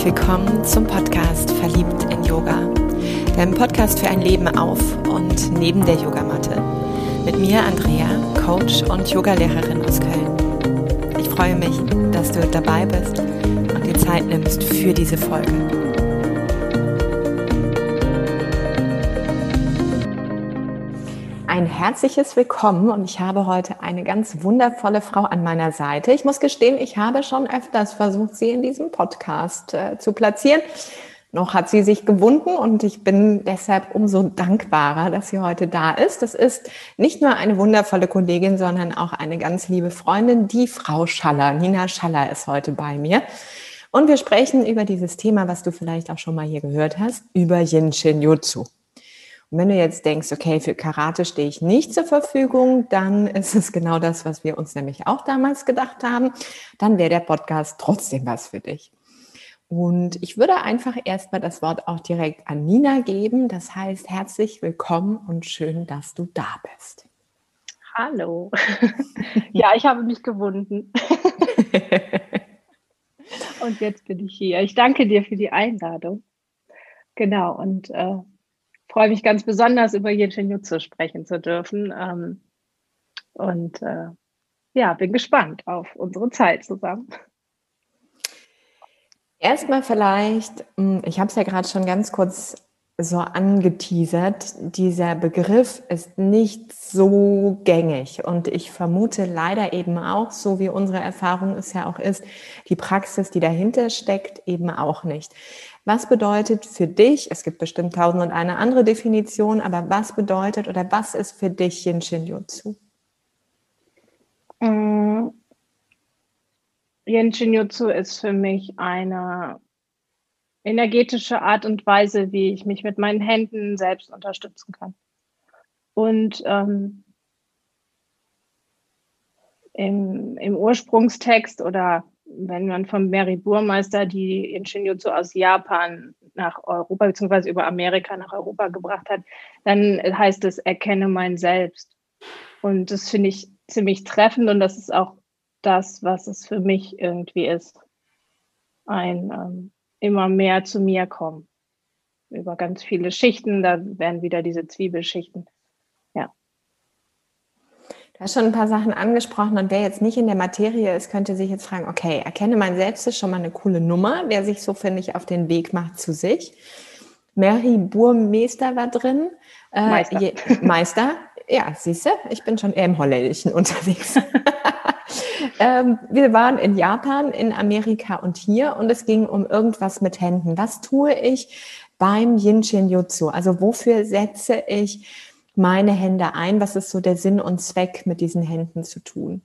herzlich willkommen zum Podcast Verliebt in Yoga, deinem Podcast für ein Leben auf und neben der Yogamatte. Mit mir Andrea, Coach und Yogalehrerin aus Köln. Ich freue mich, dass du dabei bist und dir Zeit nimmst für diese Folge. Ein herzliches Willkommen und ich habe heute eine ganz wundervolle Frau an meiner Seite. Ich muss gestehen, ich habe schon öfters versucht, sie in diesem Podcast äh, zu platzieren. Noch hat sie sich gewunden und ich bin deshalb umso dankbarer, dass sie heute da ist. Das ist nicht nur eine wundervolle Kollegin, sondern auch eine ganz liebe Freundin, die Frau Schaller. Nina Schaller ist heute bei mir. Und wir sprechen über dieses Thema, was du vielleicht auch schon mal hier gehört hast, über Yin Shin Jutsu. Und wenn du jetzt denkst, okay, für Karate stehe ich nicht zur Verfügung, dann ist es genau das, was wir uns nämlich auch damals gedacht haben. Dann wäre der Podcast trotzdem was für dich. Und ich würde einfach erstmal das Wort auch direkt an Nina geben. Das heißt, herzlich willkommen und schön, dass du da bist. Hallo. ja, ich habe mich gewunden. und jetzt bin ich hier. Ich danke dir für die Einladung. Genau, und äh, freue mich ganz besonders, über Yin Jutsu sprechen zu dürfen. Ähm, und äh, ja, bin gespannt auf unsere Zeit zusammen. Erstmal vielleicht, hm, ich habe es ja gerade schon ganz kurz so angeteasert, dieser Begriff ist nicht so gängig und ich vermute leider eben auch, so wie unsere Erfahrung es ja auch ist, die Praxis, die dahinter steckt, eben auch nicht. Was bedeutet für dich, es gibt bestimmt tausend und eine andere Definition, aber was bedeutet oder was ist für dich Yin Shin Jutsu? Mm. Yin Shin Jutsu ist für mich eine energetische Art und Weise, wie ich mich mit meinen Händen selbst unterstützen kann. Und ähm, im, im Ursprungstext oder wenn man vom Mary Burmeister die Shinjutsu aus Japan nach Europa bzw. über Amerika nach Europa gebracht hat, dann heißt es, erkenne mein Selbst. Und das finde ich ziemlich treffend und das ist auch das, was es für mich irgendwie ist. Ein ähm, immer mehr zu mir kommen. Über ganz viele Schichten, da werden wieder diese Zwiebelschichten Du hast schon ein paar Sachen angesprochen und wer jetzt nicht in der Materie ist, könnte sich jetzt fragen, okay, erkenne mein Selbst ist schon mal eine coole Nummer, wer sich so, finde ich, auf den Weg macht zu sich. Mary Burmeister war drin. Äh, Meister. Je, Meister. Ja, siehst du, ich bin schon eher im Holländischen unterwegs. ähm, wir waren in Japan, in Amerika und hier und es ging um irgendwas mit Händen. Was tue ich beim Yin Shin Jutsu? Also wofür setze ich meine Hände ein? Was ist so der Sinn und Zweck, mit diesen Händen zu tun?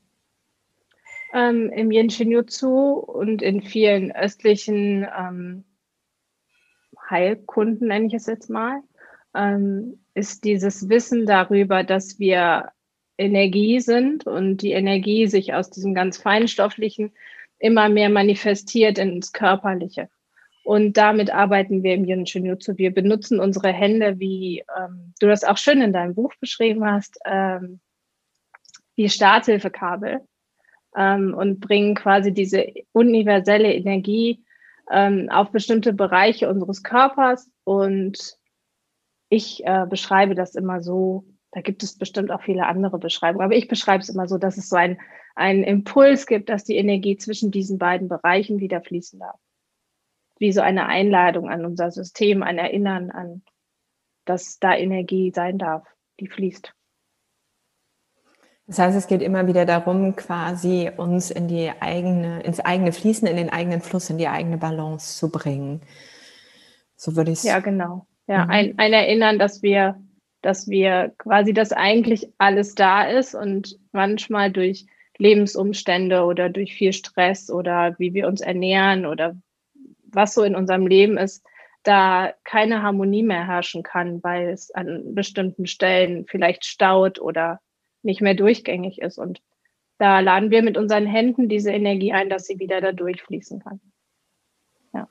Ähm, Im Yin Shinjutsu und in vielen östlichen ähm, Heilkunden, nenne ich es jetzt mal, ähm, ist dieses Wissen darüber, dass wir Energie sind und die Energie sich aus diesem ganz feinstofflichen immer mehr manifestiert ins Körperliche. Und damit arbeiten wir im Yin Shinjutsu. Wir benutzen unsere Hände, wie ähm, du das auch schön in deinem Buch beschrieben hast, ähm, wie Starthilfekabel ähm, und bringen quasi diese universelle Energie ähm, auf bestimmte Bereiche unseres Körpers. Und ich äh, beschreibe das immer so, da gibt es bestimmt auch viele andere Beschreibungen, aber ich beschreibe es immer so, dass es so ein, einen Impuls gibt, dass die Energie zwischen diesen beiden Bereichen wieder fließen darf wie so eine Einladung an unser System, ein Erinnern an, dass da Energie sein darf, die fließt. Das heißt, es geht immer wieder darum, quasi uns in die eigene, ins eigene Fließen, in den eigenen Fluss, in die eigene Balance zu bringen. So würde ich es. Ja, genau. Ja, mhm. ein, ein Erinnern, dass wir, dass wir quasi, dass eigentlich alles da ist und manchmal durch Lebensumstände oder durch viel Stress oder wie wir uns ernähren oder was so in unserem Leben ist, da keine Harmonie mehr herrschen kann, weil es an bestimmten Stellen vielleicht staut oder nicht mehr durchgängig ist. Und da laden wir mit unseren Händen diese Energie ein, dass sie wieder da durchfließen kann. Ja.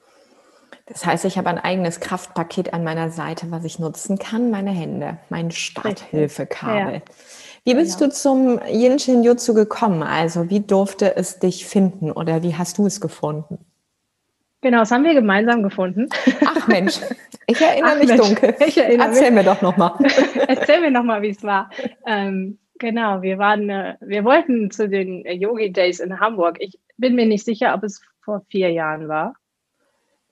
Das heißt, ich habe ein eigenes Kraftpaket an meiner Seite, was ich nutzen kann, meine Hände, mein Starthilfekabel. Ja. Wie bist genau. du zum Yin Shin Jutsu gekommen? Also wie durfte es dich finden oder wie hast du es gefunden? Genau, das haben wir gemeinsam gefunden. Ach Mensch, ich erinnere Ach mich Mensch, dunkel. Ich erinnere Erzähl mich. mir doch nochmal. Erzähl mir nochmal, wie es war. Ähm, genau, wir waren, äh, wir wollten zu den Yogi Days in Hamburg. Ich bin mir nicht sicher, ob es vor vier Jahren war.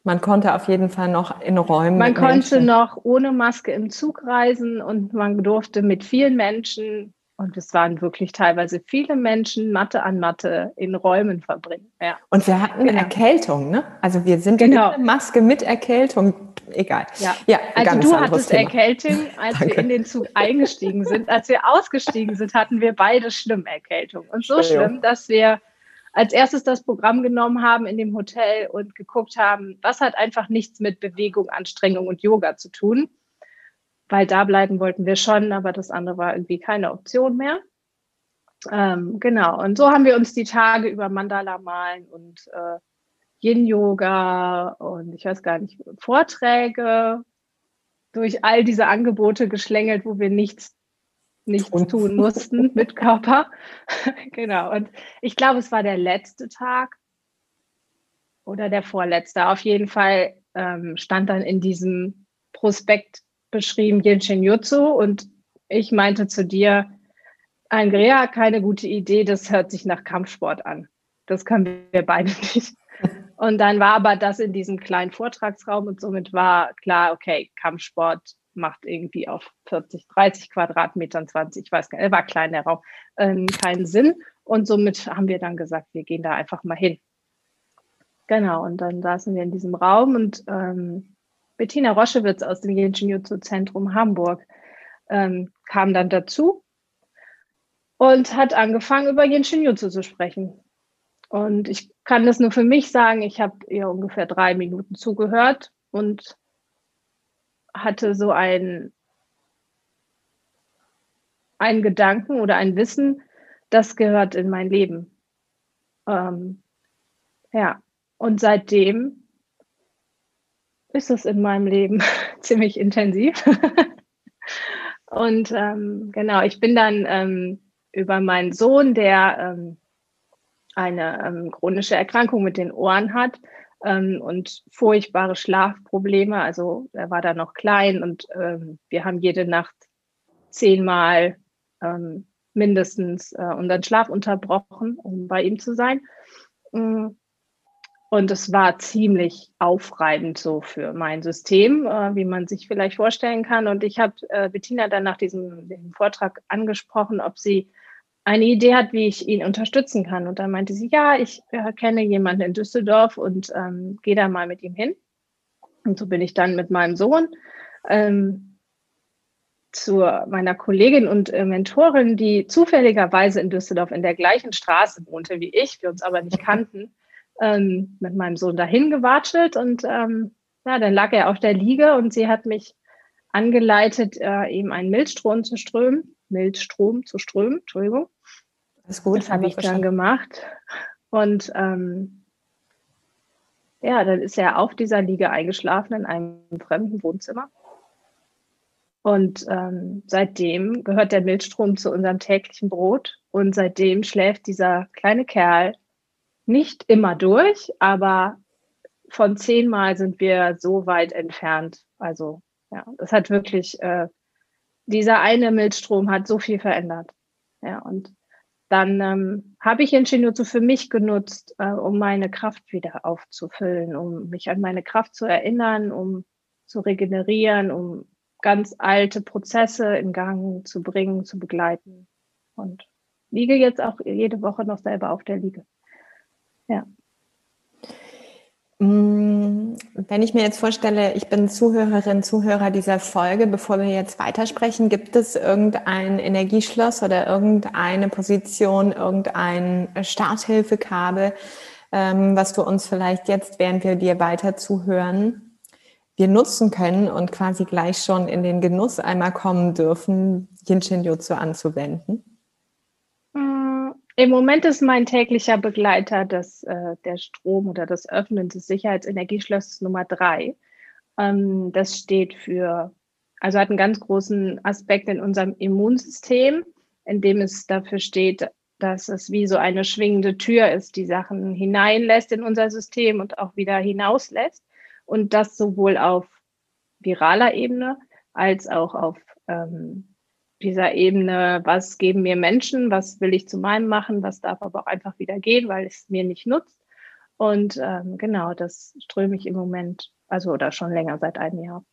Man konnte auf jeden Fall noch in Räumen. Man konnte Menschen. noch ohne Maske im Zug reisen und man durfte mit vielen Menschen und es waren wirklich teilweise viele Menschen Matte an Matte in Räumen verbringen. Ja. Und wir hatten genau. Erkältung, ne? Also wir sind genau. mit Maske mit Erkältung, egal. Ja, ja also du hattest Thema. Erkältung, als wir in den Zug eingestiegen sind. Als wir ausgestiegen sind, hatten wir beide schlimm Erkältung. Und so schlimm, dass wir als erstes das Programm genommen haben in dem Hotel und geguckt haben, was hat einfach nichts mit Bewegung, Anstrengung und Yoga zu tun weil da bleiben wollten wir schon, aber das andere war irgendwie keine Option mehr. Ähm, genau, und so haben wir uns die Tage über Mandala malen und äh, Yin-Yoga und ich weiß gar nicht, Vorträge durch all diese Angebote geschlängelt, wo wir nichts, nichts tun mussten mit Körper. genau, und ich glaube, es war der letzte Tag oder der vorletzte. Auf jeden Fall ähm, stand dann in diesem Prospekt beschrieben Yin Jutsu und ich meinte zu dir, Andrea, keine gute Idee, das hört sich nach Kampfsport an. Das können wir beide nicht. Und dann war aber das in diesem kleinen Vortragsraum und somit war klar, okay, Kampfsport macht irgendwie auf 40, 30 Quadratmetern, 20, ich weiß gar nicht, war klein der Raum, ähm, keinen Sinn. Und somit haben wir dann gesagt, wir gehen da einfach mal hin. Genau, und dann saßen wir in diesem Raum und ähm, Bettina Roschewitz aus dem Jiu-Jitsu-Zentrum Hamburg ähm, kam dann dazu und hat angefangen, über Jiu-Jitsu zu sprechen. Und ich kann das nur für mich sagen, ich habe ihr ungefähr drei Minuten zugehört und hatte so ein, einen Gedanken oder ein Wissen, das gehört in mein Leben. Ähm, ja, und seitdem ist es in meinem Leben ziemlich intensiv. und ähm, genau, ich bin dann ähm, über meinen Sohn, der ähm, eine ähm, chronische Erkrankung mit den Ohren hat ähm, und furchtbare Schlafprobleme. Also er war da noch klein und ähm, wir haben jede Nacht zehnmal mindestens äh, unseren Schlaf unterbrochen, um bei ihm zu sein. Mm. Und es war ziemlich aufreibend so für mein System, äh, wie man sich vielleicht vorstellen kann. Und ich habe äh, Bettina dann nach diesem, diesem, Vortrag angesprochen, ob sie eine Idee hat, wie ich ihn unterstützen kann. Und dann meinte sie, ja, ich äh, kenne jemanden in Düsseldorf und ähm, gehe da mal mit ihm hin. Und so bin ich dann mit meinem Sohn ähm, zu meiner Kollegin und äh, Mentorin, die zufälligerweise in Düsseldorf in der gleichen Straße wohnte wie ich, wir uns aber nicht kannten ähm, mit meinem Sohn dahin gewatschelt und ähm, ja, dann lag er auf der Liege und sie hat mich angeleitet, äh, ihm einen Milchstrom zu strömen, Milchstrom zu strömen, Entschuldigung. Das ist gut. Das habe ich dann gemacht. Und ähm, ja, dann ist er auf dieser Liege eingeschlafen in einem fremden Wohnzimmer. Und ähm, seitdem gehört der Milchstrom zu unserem täglichen Brot. Und seitdem schläft dieser kleine Kerl nicht immer durch, aber von zehnmal sind wir so weit entfernt. Also ja, das hat wirklich, äh, dieser eine Milchstrom hat so viel verändert. Ja, und dann ähm, habe ich Inshinutsu für mich genutzt, äh, um meine Kraft wieder aufzufüllen, um mich an meine Kraft zu erinnern, um zu regenerieren, um ganz alte Prozesse in Gang zu bringen, zu begleiten. Und liege jetzt auch jede Woche noch selber auf der Liege. Ja. Mm, wenn ich mir jetzt vorstelle, ich bin Zuhörerin, Zuhörer dieser Folge, bevor wir jetzt weitersprechen, gibt es irgendein Energieschloss oder irgendeine Position, irgendein Starthilfekabel, ähm, was du uns vielleicht jetzt, während wir dir weiter zuhören, wir nutzen können und quasi gleich schon in den Genuss einmal kommen dürfen, Yin Shin Jutsu anzuwenden? Im Moment ist mein täglicher Begleiter das, äh, der Strom oder das Öffnen des Sicherheitsenergieschlosses Nummer drei. Ähm, das steht für, also hat einen ganz großen Aspekt in unserem Immunsystem, in dem es dafür steht, dass es wie so eine schwingende Tür ist, die Sachen hineinlässt in unser System und auch wieder hinauslässt. Und das sowohl auf viraler Ebene als auch auf ähm, dieser Ebene, was geben mir Menschen, was will ich zu meinem machen, was darf aber auch einfach wieder gehen, weil es mir nicht nutzt. Und ähm, genau, das ströme ich im Moment, also oder schon länger seit einem Jahr,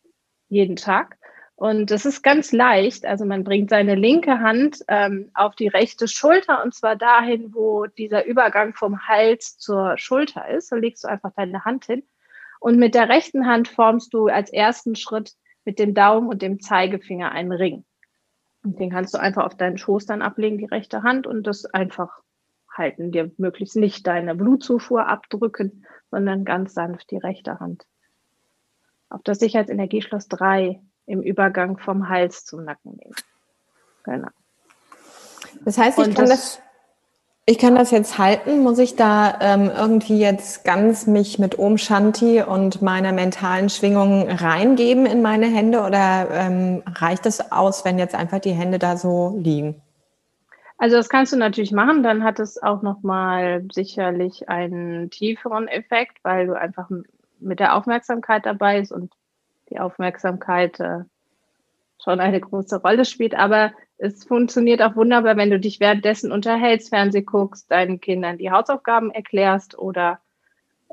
jeden Tag. Und das ist ganz leicht. Also man bringt seine linke Hand ähm, auf die rechte Schulter und zwar dahin, wo dieser Übergang vom Hals zur Schulter ist. Da legst du einfach deine Hand hin. Und mit der rechten Hand formst du als ersten Schritt mit dem Daumen und dem Zeigefinger einen Ring. Und den kannst du einfach auf deinen Schoß dann ablegen, die rechte Hand, und das einfach halten. Dir möglichst nicht deine Blutzufuhr abdrücken, sondern ganz sanft die rechte Hand. Auf das Sicherheitsenergieschloss 3 im Übergang vom Hals zum Nacken nehmen. Genau. Das heißt, ich kann das, das, ich kann das jetzt halten. Muss ich da ähm, irgendwie jetzt ganz mich mit Om Shanti und meiner mentalen Schwingung reingeben in meine Hände oder ähm, reicht es aus, wenn jetzt einfach die Hände da so liegen? Also das kannst du natürlich machen, dann hat es auch nochmal sicherlich einen tieferen Effekt, weil du einfach mit der Aufmerksamkeit dabei bist und die Aufmerksamkeit äh, schon eine große Rolle spielt. Aber es funktioniert auch wunderbar, wenn du dich währenddessen unterhältst, Fernseh guckst, deinen Kindern die Hausaufgaben erklärst oder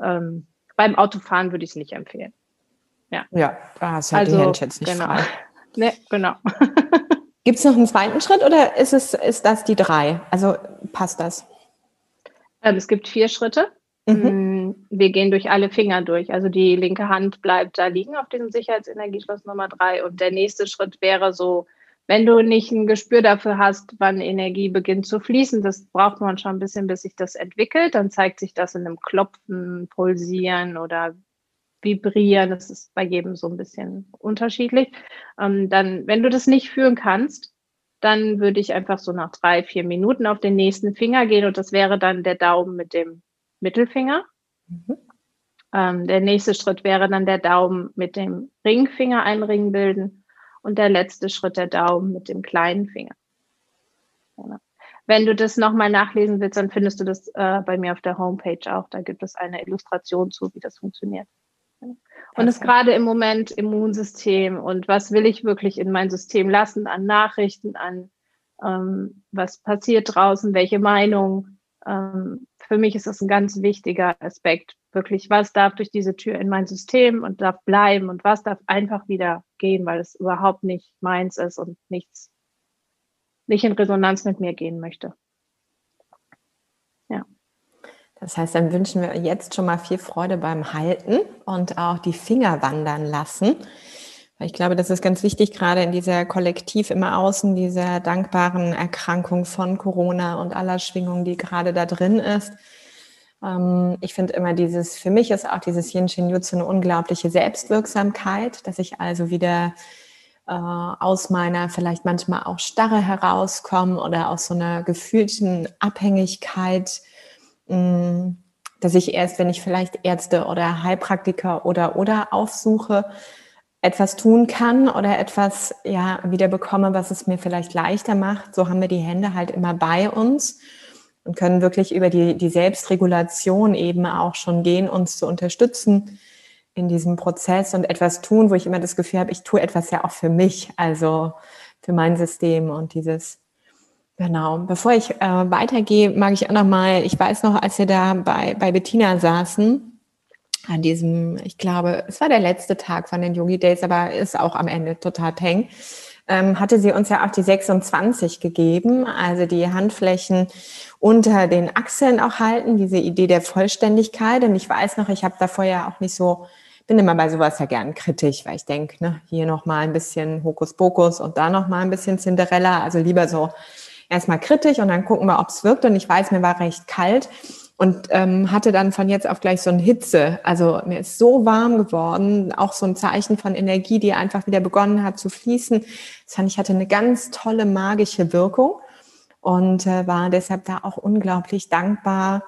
ähm, beim Autofahren würde ich es nicht empfehlen. Ja, ja da hast du halt also, die Hände jetzt nicht genau. frei. Nee, genau. Gibt es noch einen zweiten Schritt oder ist, es, ist das die drei? Also passt das? Ähm, es gibt vier Schritte. Mhm. Mm, wir gehen durch alle Finger durch. Also die linke Hand bleibt da liegen auf diesem Sicherheitsenergieschloss Nummer drei. Und der nächste Schritt wäre so, wenn du nicht ein Gespür dafür hast, wann Energie beginnt zu fließen, das braucht man schon ein bisschen, bis sich das entwickelt. Dann zeigt sich das in einem Klopfen, Pulsieren oder Vibrieren. Das ist bei jedem so ein bisschen unterschiedlich. Ähm, dann, wenn du das nicht fühlen kannst, dann würde ich einfach so nach drei, vier Minuten auf den nächsten Finger gehen und das wäre dann der Daumen mit dem Mittelfinger. Mhm. Ähm, der nächste Schritt wäre dann der Daumen mit dem Ringfinger einen Ring bilden und der letzte Schritt der Daumen mit dem kleinen Finger. Genau. Wenn du das nochmal nachlesen willst, dann findest du das äh, bei mir auf der Homepage auch. Da gibt es eine Illustration zu, wie das funktioniert. Und es gerade im Moment Immunsystem und was will ich wirklich in mein System lassen an Nachrichten, an ähm, was passiert draußen, welche Meinung, ähm, für mich ist das ein ganz wichtiger Aspekt. Wirklich, was darf durch diese Tür in mein System und darf bleiben und was darf einfach wieder gehen, weil es überhaupt nicht meins ist und nichts, nicht in Resonanz mit mir gehen möchte. Ja. Das heißt, dann wünschen wir jetzt schon mal viel Freude beim Halten und auch die Finger wandern lassen. Ich glaube, das ist ganz wichtig, gerade in dieser Kollektiv immer außen, dieser dankbaren Erkrankung von Corona und aller Schwingung, die gerade da drin ist. Ähm, ich finde immer dieses, für mich ist auch dieses Yin Shin Jutsu eine unglaubliche Selbstwirksamkeit, dass ich also wieder äh, aus meiner vielleicht manchmal auch Starre herauskomme oder aus so einer gefühlten Abhängigkeit, mm, dass ich erst, wenn ich vielleicht Ärzte oder Heilpraktiker oder oder aufsuche, etwas tun kann oder etwas ja wieder bekomme, was es mir vielleicht leichter macht. So haben wir die Hände halt immer bei uns und können wirklich über die, die Selbstregulation eben auch schon gehen, uns zu unterstützen in diesem Prozess und etwas tun, wo ich immer das Gefühl habe, ich tue etwas ja auch für mich, also für mein System und dieses Genau. Bevor ich äh, weitergehe, mag ich auch noch mal. Ich weiß noch, als wir da bei bei Bettina saßen, an diesem, ich glaube, es war der letzte Tag von den Yogi Days, aber ist auch am Ende total peng, ähm, hatte sie uns ja auch die 26 gegeben, also die Handflächen unter den Achseln auch halten, diese Idee der Vollständigkeit. Und ich weiß noch, ich habe davor ja auch nicht so, bin immer bei sowas ja gern kritisch, weil ich denke, ne, hier nochmal ein bisschen Hokuspokus und da nochmal ein bisschen Cinderella, also lieber so erstmal kritisch und dann gucken wir, ob es wirkt. Und ich weiß, mir war recht kalt und ähm, hatte dann von jetzt auf gleich so eine Hitze. Also mir ist so warm geworden, auch so ein Zeichen von Energie, die einfach wieder begonnen hat zu fließen. Das fand ich hatte eine ganz tolle magische Wirkung und äh, war deshalb da auch unglaublich dankbar,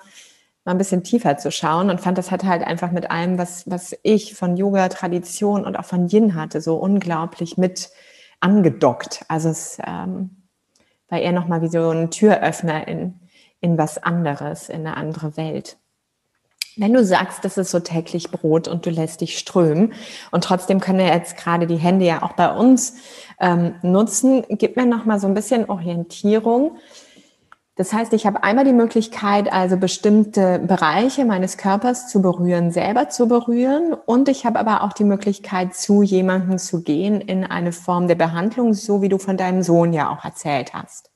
mal ein bisschen tiefer zu schauen und fand, das hat halt einfach mit allem, was, was ich von Yoga, Tradition und auch von Yin hatte, so unglaublich mit angedockt. Also es ähm, war eher nochmal wie so ein Türöffner in, in was anderes, in eine andere Welt. Wenn du sagst, das ist so täglich Brot und du lässt dich strömen und trotzdem können wir jetzt gerade die Hände ja auch bei uns ähm, nutzen, gib mir noch mal so ein bisschen Orientierung. Das heißt, ich habe einmal die Möglichkeit, also bestimmte Bereiche meines Körpers zu berühren, selber zu berühren. Und ich habe aber auch die Möglichkeit, zu jemandem zu gehen in eine Form der Behandlung, so wie du von deinem Sohn ja auch erzählt hast.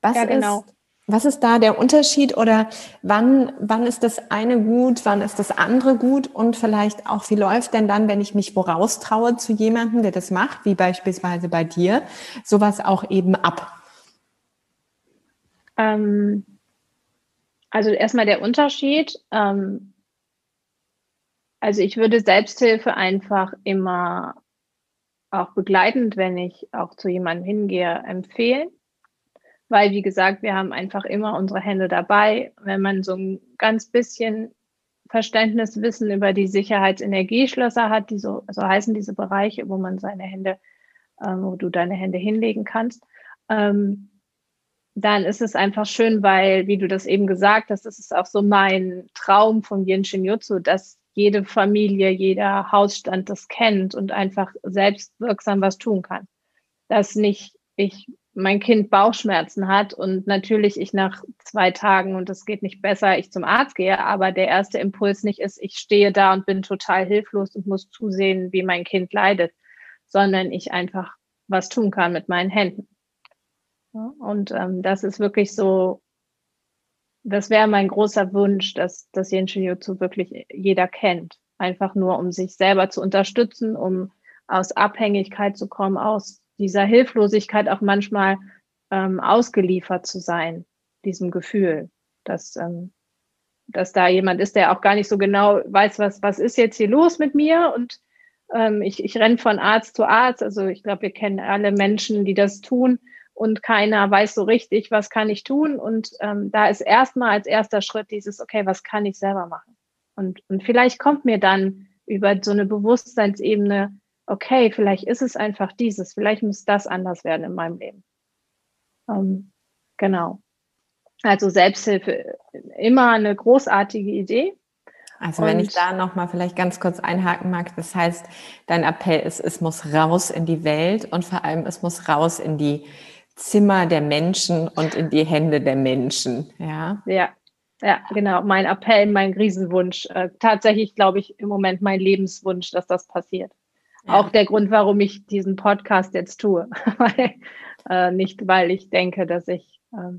Was ja, genau. ist was ist da der Unterschied oder wann, wann ist das eine gut, wann ist das andere gut und vielleicht auch, wie läuft denn dann, wenn ich mich woraus traue zu jemandem, der das macht, wie beispielsweise bei dir, sowas auch eben ab? Ähm, also erstmal der Unterschied. Ähm, also ich würde Selbsthilfe einfach immer auch begleitend, wenn ich auch zu jemandem hingehe, empfehlen weil, wie gesagt, wir haben einfach immer unsere Hände dabei. Wenn man so ein ganz bisschen Verständnis, Wissen über die Sicherheitsenergieschlösser hat, die so, so heißen diese Bereiche, wo man seine Hände, äh, wo du deine Hände hinlegen kannst, ähm, dann ist es einfach schön, weil, wie du das eben gesagt hast, das ist auch so mein Traum von Yin Shin Jutsu, dass jede Familie, jeder Hausstand das kennt und einfach selbstwirksam was tun kann. Dass nicht ich mein Kind Bauchschmerzen hat und natürlich ich nach zwei Tagen und es geht nicht besser, ich zum Arzt gehe, aber der erste Impuls nicht ist, ich stehe da und bin total hilflos und muss zusehen, wie mein Kind leidet, sondern ich einfach was tun kann mit meinen Händen. Und ähm, das ist wirklich so, das wäre mein großer Wunsch, dass das Yin Jutsu wirklich jeder kennt. Einfach nur, um sich selber zu unterstützen, um aus Abhängigkeit zu kommen, aus dieser Hilflosigkeit auch manchmal ähm, ausgeliefert zu sein, diesem Gefühl, dass, ähm, dass da jemand ist, der auch gar nicht so genau weiß, was, was ist jetzt hier los mit mir und ähm, ich, ich renne von Arzt zu Arzt. Also ich glaube, wir kennen alle Menschen, die das tun und keiner weiß so richtig, was kann ich tun. Und ähm, da ist erstmal als erster Schritt dieses, okay, was kann ich selber machen? Und, und vielleicht kommt mir dann über so eine Bewusstseinsebene okay, vielleicht ist es einfach dieses, vielleicht muss das anders werden in meinem Leben. Ähm, genau. Also Selbsthilfe immer eine großartige Idee. Also wenn Und, ich da nochmal vielleicht ganz kurz einhaken mag, das heißt, dein Appell ist, es muss raus in die Welt und vor allem es muss raus in die Zimmer der Menschen und in die Hände der Menschen. Ja, ja, ja genau. Mein Appell, mein Riesenwunsch. Äh, tatsächlich glaube ich im Moment mein Lebenswunsch, dass das passiert. Ja. Auch der Grund, warum ich diesen Podcast jetzt tue. weil, äh, nicht, weil ich denke, dass ich äh,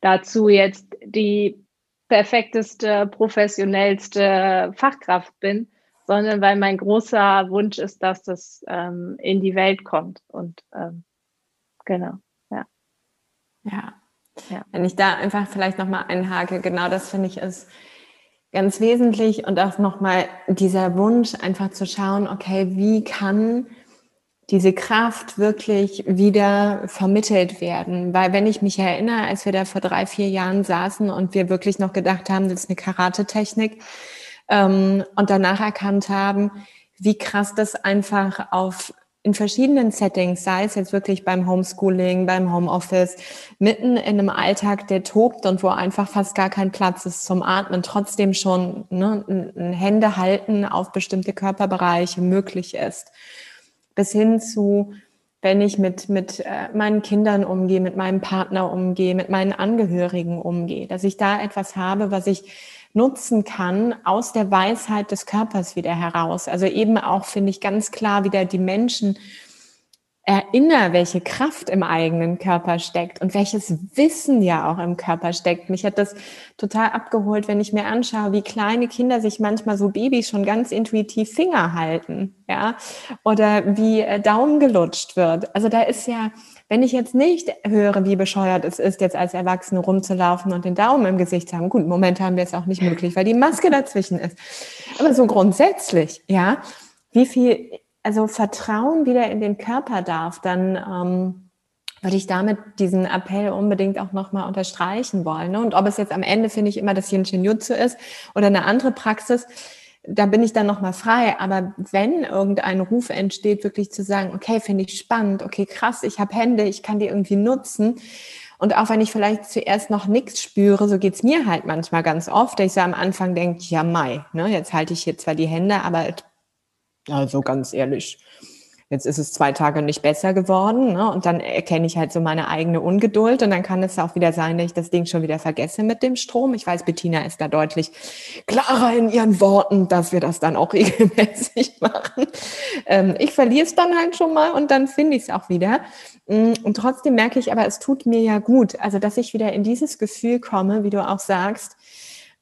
dazu jetzt die perfekteste, professionellste Fachkraft bin, sondern weil mein großer Wunsch ist, dass das ähm, in die Welt kommt. Und ähm, genau, ja. Ja. ja. Wenn ich da einfach vielleicht nochmal einhake, genau das finde ich ist ganz wesentlich und auch nochmal dieser Wunsch, einfach zu schauen, okay, wie kann diese Kraft wirklich wieder vermittelt werden. Weil wenn ich mich erinnere, als wir da vor drei, vier Jahren saßen und wir wirklich noch gedacht haben, das ist eine Karate-Technik ähm, und danach erkannt haben, wie krass das einfach auf in verschiedenen Settings, sei es jetzt wirklich beim Homeschooling, beim Homeoffice, mitten in einem Alltag, der tobt und wo einfach fast gar kein Platz ist zum Atmen, trotzdem schon ne, ein Hände halten auf bestimmte Körperbereiche möglich ist. Bis hin zu, wenn ich mit, mit äh, meinen Kindern umgehe, mit meinem Partner umgehe, mit meinen Angehörigen umgehe, dass ich da etwas habe, was ich nutzen kann aus der Weisheit des Körpers wieder heraus. Also eben auch, finde ich, ganz klar wieder die Menschen erinnere, welche Kraft im eigenen Körper steckt und welches Wissen ja auch im Körper steckt. Mich hat das total abgeholt, wenn ich mir anschaue, wie kleine Kinder sich manchmal so Babys schon ganz intuitiv Finger halten, ja, oder wie äh, Daumen gelutscht wird. Also da ist ja wenn ich jetzt nicht höre, wie bescheuert es ist, jetzt als Erwachsene rumzulaufen und den Daumen im Gesicht zu haben, gut, momentan wäre es auch nicht möglich, weil die Maske dazwischen ist. Aber so grundsätzlich, ja, wie viel, also Vertrauen wieder in den Körper darf, dann ähm, würde ich damit diesen Appell unbedingt auch nochmal unterstreichen wollen. Ne? Und ob es jetzt am Ende, finde ich, immer das Yin Shin Jutsu ist oder eine andere Praxis, da bin ich dann nochmal frei. Aber wenn irgendein Ruf entsteht, wirklich zu sagen, okay, finde ich spannend, okay, krass, ich habe Hände, ich kann die irgendwie nutzen. Und auch wenn ich vielleicht zuerst noch nichts spüre, so geht's mir halt manchmal ganz oft, dass ich so am Anfang denke, ja, Mai, ne, jetzt halte ich hier zwar die Hände, aber also ganz ehrlich, Jetzt ist es zwei Tage nicht besser geworden ne? und dann erkenne ich halt so meine eigene Ungeduld und dann kann es auch wieder sein, dass ich das Ding schon wieder vergesse mit dem Strom. Ich weiß, Bettina ist da deutlich klarer in ihren Worten, dass wir das dann auch regelmäßig machen. Ähm, ich verliere es dann halt schon mal und dann finde ich es auch wieder. Mm, und trotzdem merke ich aber, es tut mir ja gut, also dass ich wieder in dieses Gefühl komme, wie du auch sagst,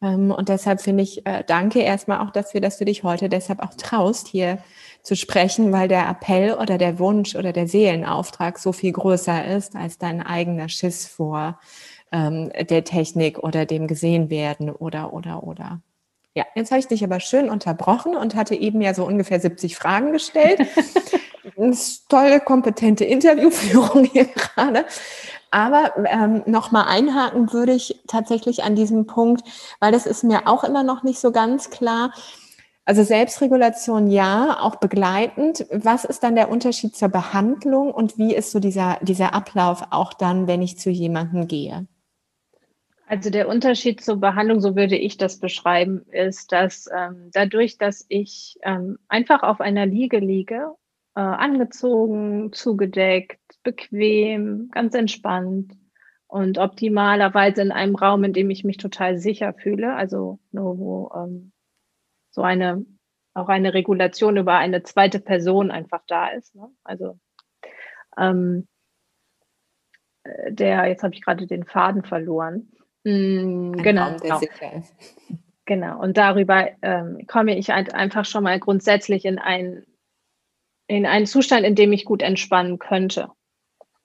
ähm, und deshalb finde ich, äh, danke erstmal auch dafür, dass du dich heute deshalb auch traust, hier zu sprechen, weil der Appell oder der Wunsch oder der Seelenauftrag so viel größer ist als dein eigener Schiss vor ähm, der Technik oder dem gesehen werden oder oder oder. Ja, jetzt habe ich dich aber schön unterbrochen und hatte eben ja so ungefähr 70 Fragen gestellt. tolle, kompetente Interviewführung hier gerade. Aber ähm, nochmal einhaken würde ich tatsächlich an diesem Punkt, weil das ist mir auch immer noch nicht so ganz klar. Also Selbstregulation ja, auch begleitend. Was ist dann der Unterschied zur Behandlung und wie ist so dieser, dieser Ablauf auch dann, wenn ich zu jemandem gehe? Also der Unterschied zur Behandlung, so würde ich das beschreiben, ist, dass ähm, dadurch, dass ich ähm, einfach auf einer Liege liege, äh, angezogen, zugedeckt, bequem, ganz entspannt und optimalerweise in einem Raum, in dem ich mich total sicher fühle, also nur wo ähm, so eine, auch eine Regulation über eine zweite Person einfach da ist. Ne? Also ähm, äh, der, jetzt habe ich gerade den Faden verloren. Mm, genau. Raum, genau. genau. Und darüber ähm, komme ich halt einfach schon mal grundsätzlich in einen, in einen Zustand, in dem ich gut entspannen könnte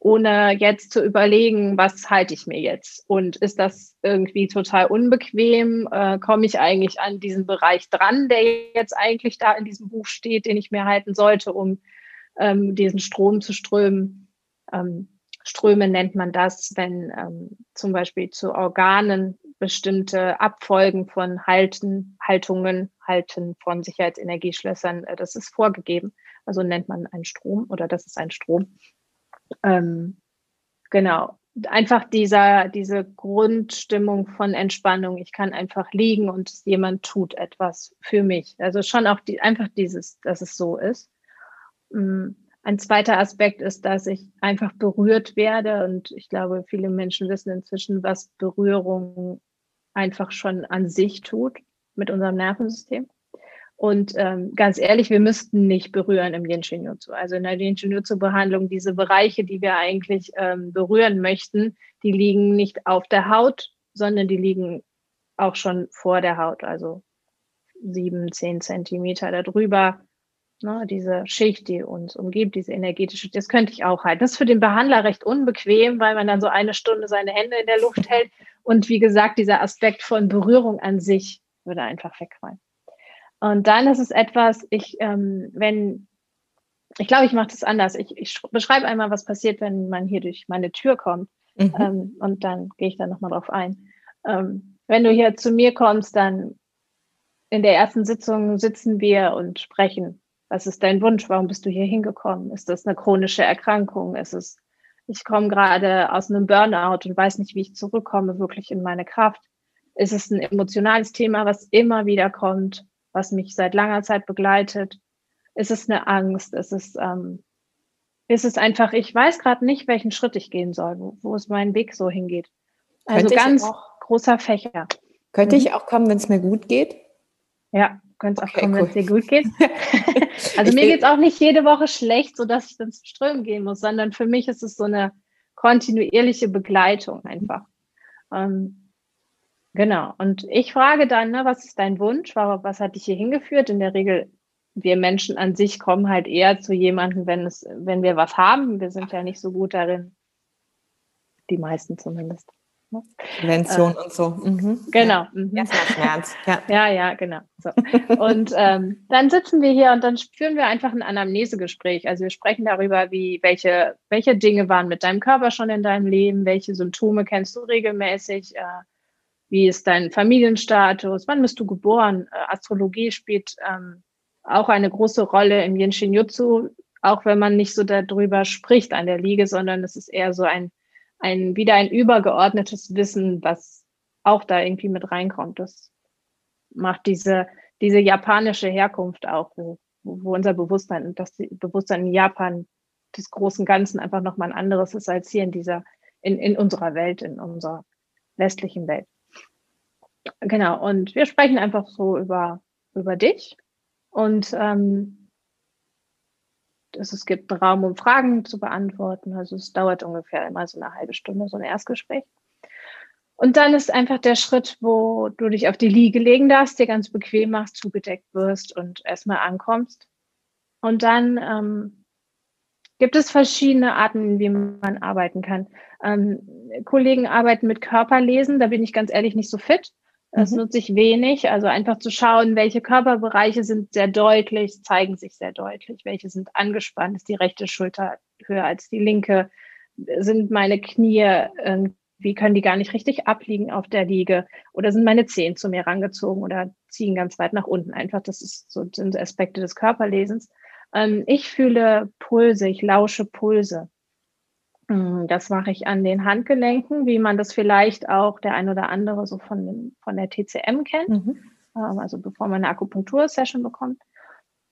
ohne jetzt zu überlegen, was halte ich mir jetzt? Und ist das irgendwie total unbequem? Äh, Komme ich eigentlich an diesen Bereich dran, der jetzt eigentlich da in diesem Buch steht, den ich mir halten sollte, um ähm, diesen Strom zu strömen? Ähm, Ströme nennt man das, wenn ähm, zum Beispiel zu Organen bestimmte Abfolgen von Halten, Haltungen, Halten von Sicherheitsenergieschlössern, äh, das ist vorgegeben. Also nennt man einen Strom oder das ist ein Strom. Ähm, genau. Einfach dieser, diese Grundstimmung von Entspannung. Ich kann einfach liegen und jemand tut etwas für mich. Also schon auch die, einfach dieses, dass es so ist. Mm, ein zweiter Aspekt ist, dass ich einfach berührt werde und ich glaube, viele Menschen wissen inzwischen, was Berührung einfach schon an sich tut mit unserem Nervensystem. Und ähm, ganz ehrlich, wir müssten nicht berühren im Yin Shin Jutsu. Also in der Yin Shin Jutsu Behandlung, diese Bereiche, die wir eigentlich ähm, berühren möchten, die liegen nicht auf der Haut, sondern die liegen auch schon vor der Haut, also sieben, zehn Zentimeter darüber. Ne, diese Schicht, die uns umgibt, diese energetische, das könnte ich auch halten. Das ist für den Behandler recht unbequem, weil man dann so eine Stunde seine Hände in der Luft hält. Und wie gesagt, dieser Aspekt von Berührung an sich würde einfach wegfallen. Und dann ist es etwas, ich, ähm, wenn, ich glaube, ich mache das anders. Ich, ich beschreibe einmal, was passiert, wenn man hier durch meine Tür kommt. Mhm. Ähm, und dann gehe ich da nochmal drauf ein. Ähm, wenn du hier zu mir kommst, dann in der ersten Sitzung sitzen wir und sprechen. Was ist dein Wunsch? Warum bist du hier hingekommen? Ist das eine chronische Erkrankung? Ist es, ich komme gerade aus einem Burnout und weiß nicht, wie ich zurückkomme, wirklich in meine Kraft? Ist es ein emotionales Thema, was immer wieder kommt? Was mich seit langer Zeit begleitet? Ist es eine Angst? Ist es, ähm, ist es einfach, ich weiß gerade nicht, welchen Schritt ich gehen soll, wo, wo es mein Weg so hingeht. Also ganz auch, großer Fächer. Könnte mhm. ich auch kommen, wenn es mir gut geht? Ja, könnte okay, auch kommen, cool. wenn es dir gut geht. also mir geht es auch nicht jede Woche schlecht, sodass ich dann zum Strömen gehen muss, sondern für mich ist es so eine kontinuierliche Begleitung einfach. Ähm, Genau. Und ich frage dann, ne, was ist dein Wunsch? Was hat dich hier hingeführt? In der Regel, wir Menschen an sich kommen halt eher zu jemandem, wenn es, wenn wir was haben. Wir sind ja nicht so gut darin. Die meisten zumindest. Ne? Prävention äh, und so. Mhm. Genau. Mhm. Schmerz. Ja. ja, ja, genau. So. Und ähm, dann sitzen wir hier und dann führen wir einfach ein Anamnesegespräch. Also wir sprechen darüber, wie, welche, welche Dinge waren mit deinem Körper schon in deinem Leben, welche Symptome kennst du regelmäßig, äh, wie ist dein Familienstatus? Wann bist du geboren? Äh, Astrologie spielt ähm, auch eine große Rolle im Yin Shin Jutsu, auch wenn man nicht so darüber spricht an der Liege, sondern es ist eher so ein, ein, wieder ein übergeordnetes Wissen, was auch da irgendwie mit reinkommt. Das macht diese, diese japanische Herkunft auch, wo, wo unser Bewusstsein, das Bewusstsein in Japan des großen Ganzen einfach nochmal ein anderes ist als hier in dieser, in, in unserer Welt, in unserer westlichen Welt. Genau, und wir sprechen einfach so über, über dich. Und ähm, es, es gibt Raum, um Fragen zu beantworten. Also es dauert ungefähr immer so eine halbe Stunde, so ein Erstgespräch. Und dann ist einfach der Schritt, wo du dich auf die Liege legen darfst, dir ganz bequem machst, zugedeckt wirst und erstmal ankommst. Und dann ähm, gibt es verschiedene Arten, wie man arbeiten kann. Ähm, Kollegen arbeiten mit Körperlesen, da bin ich ganz ehrlich nicht so fit. Das mhm. nutze ich wenig. Also einfach zu schauen, welche Körperbereiche sind sehr deutlich, zeigen sich sehr deutlich, welche sind angespannt, ist die rechte Schulter höher als die linke, sind meine Knie, wie können die gar nicht richtig abliegen auf der Liege oder sind meine Zehen zu mir rangezogen oder ziehen ganz weit nach unten. Einfach, das ist so sind Aspekte des Körperlesens. Ähm, ich fühle Pulse, ich lausche Pulse. Hm, das mache ich an den Handgelenken, wie man das vielleicht auch der ein oder andere so von, von der TCM kennt. Mhm. Ähm, also bevor man eine Akupunktur-Session bekommt.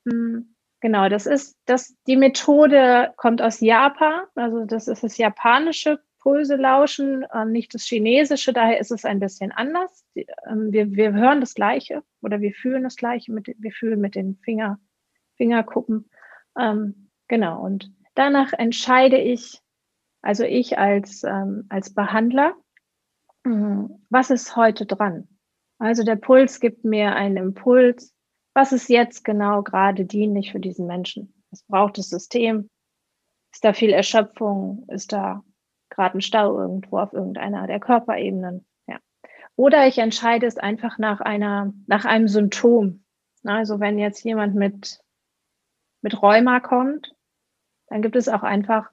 Hm, genau, das ist, das, die Methode kommt aus Japan. Also das ist das japanische Pulse lauschen, äh, nicht das chinesische. Daher ist es ein bisschen anders. Ähm, wir, wir hören das Gleiche oder wir fühlen das Gleiche. Mit, wir fühlen mit den Finger, Fingerkuppen. Ähm, genau. Und danach entscheide ich, also ich als, ähm, als Behandler, äh, was ist heute dran? Also der Puls gibt mir einen Impuls. Was ist jetzt genau gerade dienlich für diesen Menschen? Was braucht das System? Ist da viel Erschöpfung? Ist da gerade ein Stau irgendwo auf irgendeiner der Körperebenen? Ja. Oder ich entscheide es einfach nach einer, nach einem Symptom. Also wenn jetzt jemand mit, mit Rheuma kommt, dann gibt es auch einfach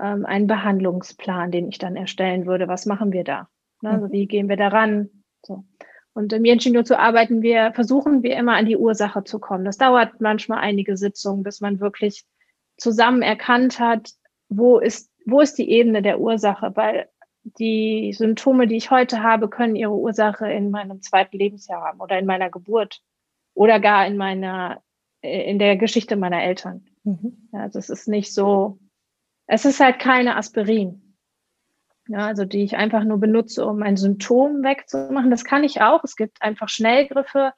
ähm, einen Behandlungsplan, den ich dann erstellen würde. Was machen wir da? Ne? Also mhm. wie gehen wir daran? So. Und im Jenshino zu arbeiten wir, versuchen wir immer an die Ursache zu kommen. Das dauert manchmal einige Sitzungen, bis man wirklich zusammen erkannt hat, wo ist, wo ist die Ebene der Ursache? Weil die Symptome, die ich heute habe, können ihre Ursache in meinem zweiten Lebensjahr haben oder in meiner Geburt oder gar in meiner, in der Geschichte meiner Eltern. Mhm. Ja, das ist nicht so, es ist halt keine Aspirin. Ja, also die ich einfach nur benutze, um ein Symptom wegzumachen. Das kann ich auch. Es gibt einfach Schnellgriffe,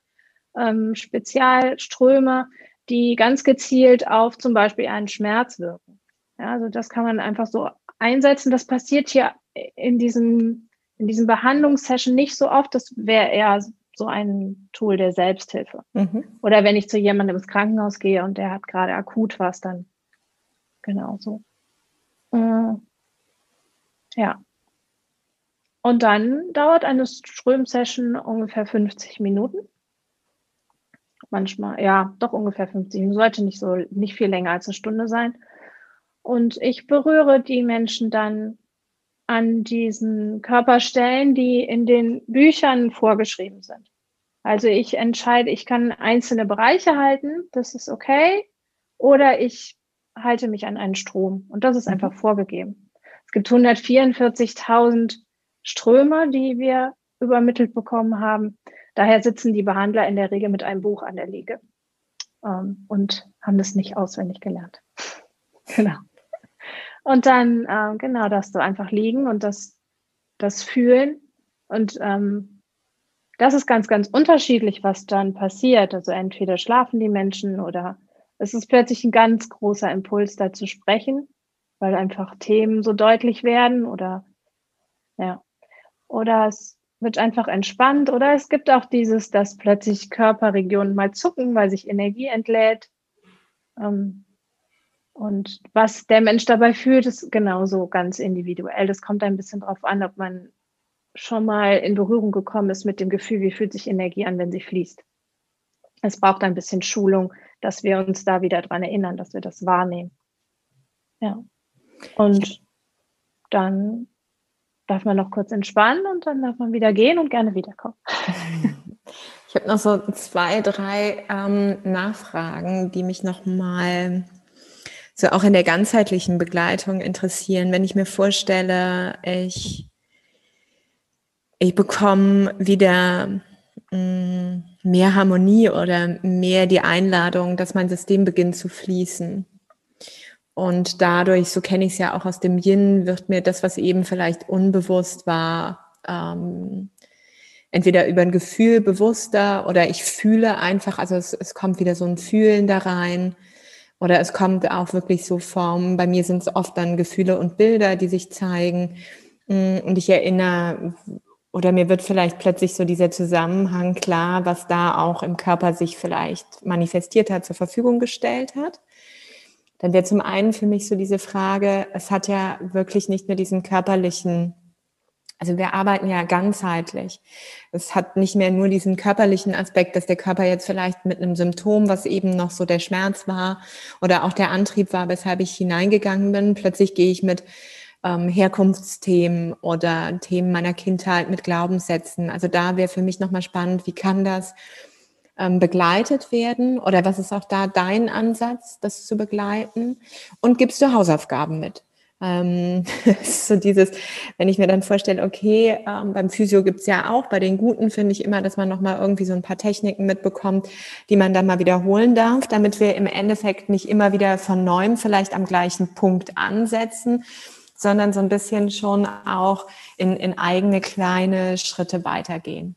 ähm, Spezialströme, die ganz gezielt auf zum Beispiel einen Schmerz wirken. Ja, also das kann man einfach so einsetzen. Das passiert hier in diesem, in diesem Behandlungssession nicht so oft. Das wäre eher so ein Tool der Selbsthilfe. Mhm. Oder wenn ich zu jemandem ins Krankenhaus gehe und der hat gerade akut was, dann genau so. Äh, ja. Und dann dauert eine Strömsession ungefähr 50 Minuten. Manchmal, ja, doch ungefähr 50 Minuten. Sollte nicht so, nicht viel länger als eine Stunde sein. Und ich berühre die Menschen dann an diesen Körperstellen, die in den Büchern vorgeschrieben sind. Also ich entscheide, ich kann einzelne Bereiche halten, das ist okay. Oder ich halte mich an einen Strom. Und das ist mhm. einfach vorgegeben. Es gibt 144.000 Ströme, die wir übermittelt bekommen haben. Daher sitzen die Behandler in der Regel mit einem Buch an der Liege ähm, und haben das nicht auswendig gelernt. genau. Und dann, ähm, genau, darfst du einfach liegen und das, das fühlen. Und ähm, das ist ganz, ganz unterschiedlich, was dann passiert. Also entweder schlafen die Menschen oder es ist plötzlich ein ganz großer Impuls, da zu sprechen, weil einfach Themen so deutlich werden oder ja. Oder es wird einfach entspannt oder es gibt auch dieses, dass plötzlich Körperregionen mal zucken, weil sich Energie entlädt. Ähm, und was der Mensch dabei fühlt, ist genauso ganz individuell. Das kommt ein bisschen drauf an, ob man schon mal in Berührung gekommen ist mit dem Gefühl, wie fühlt sich Energie an, wenn sie fließt. Es braucht ein bisschen Schulung, dass wir uns da wieder dran erinnern, dass wir das wahrnehmen. Ja. Und dann darf man noch kurz entspannen und dann darf man wieder gehen und gerne wiederkommen. Ich habe noch so zwei, drei ähm, Nachfragen, die mich noch mal so auch in der ganzheitlichen Begleitung interessieren, wenn ich mir vorstelle, ich, ich bekomme wieder mh, mm, mehr Harmonie oder mehr die Einladung, dass mein System beginnt zu fließen. Und dadurch, so kenne ich es ja auch aus dem Yin, wird mir das, was eben vielleicht unbewusst war, ähm, entweder über ein Gefühl bewusster oder ich fühle einfach, also es, es kommt wieder so ein Fühlen da rein oder es kommt auch wirklich so Formen. Bei mir sind es oft dann Gefühle und Bilder, die sich zeigen. Mm, und ich erinnere, oder mir wird vielleicht plötzlich so dieser Zusammenhang klar, was da auch im Körper sich vielleicht manifestiert hat, zur Verfügung gestellt hat. Dann wäre zum einen für mich so diese Frage, es hat ja wirklich nicht nur diesen körperlichen also wir arbeiten ja ganzheitlich. Es hat nicht mehr nur diesen körperlichen Aspekt, dass der Körper jetzt vielleicht mit einem Symptom, was eben noch so der Schmerz war oder auch der Antrieb war, weshalb ich hineingegangen bin. Plötzlich gehe ich mit ähm, Herkunftsthemen oder Themen meiner Kindheit mit Glaubenssätzen. Also da wäre für mich nochmal spannend, wie kann das ähm, begleitet werden oder was ist auch da dein Ansatz, das zu begleiten? Und gibst du Hausaufgaben mit? Ähm, so dieses, wenn ich mir dann vorstelle, okay, ähm, beim Physio gibt's ja auch, bei den Guten finde ich immer, dass man nochmal irgendwie so ein paar Techniken mitbekommt, die man dann mal wiederholen darf, damit wir im Endeffekt nicht immer wieder von neuem vielleicht am gleichen Punkt ansetzen, sondern so ein bisschen schon auch in, in eigene kleine Schritte weitergehen.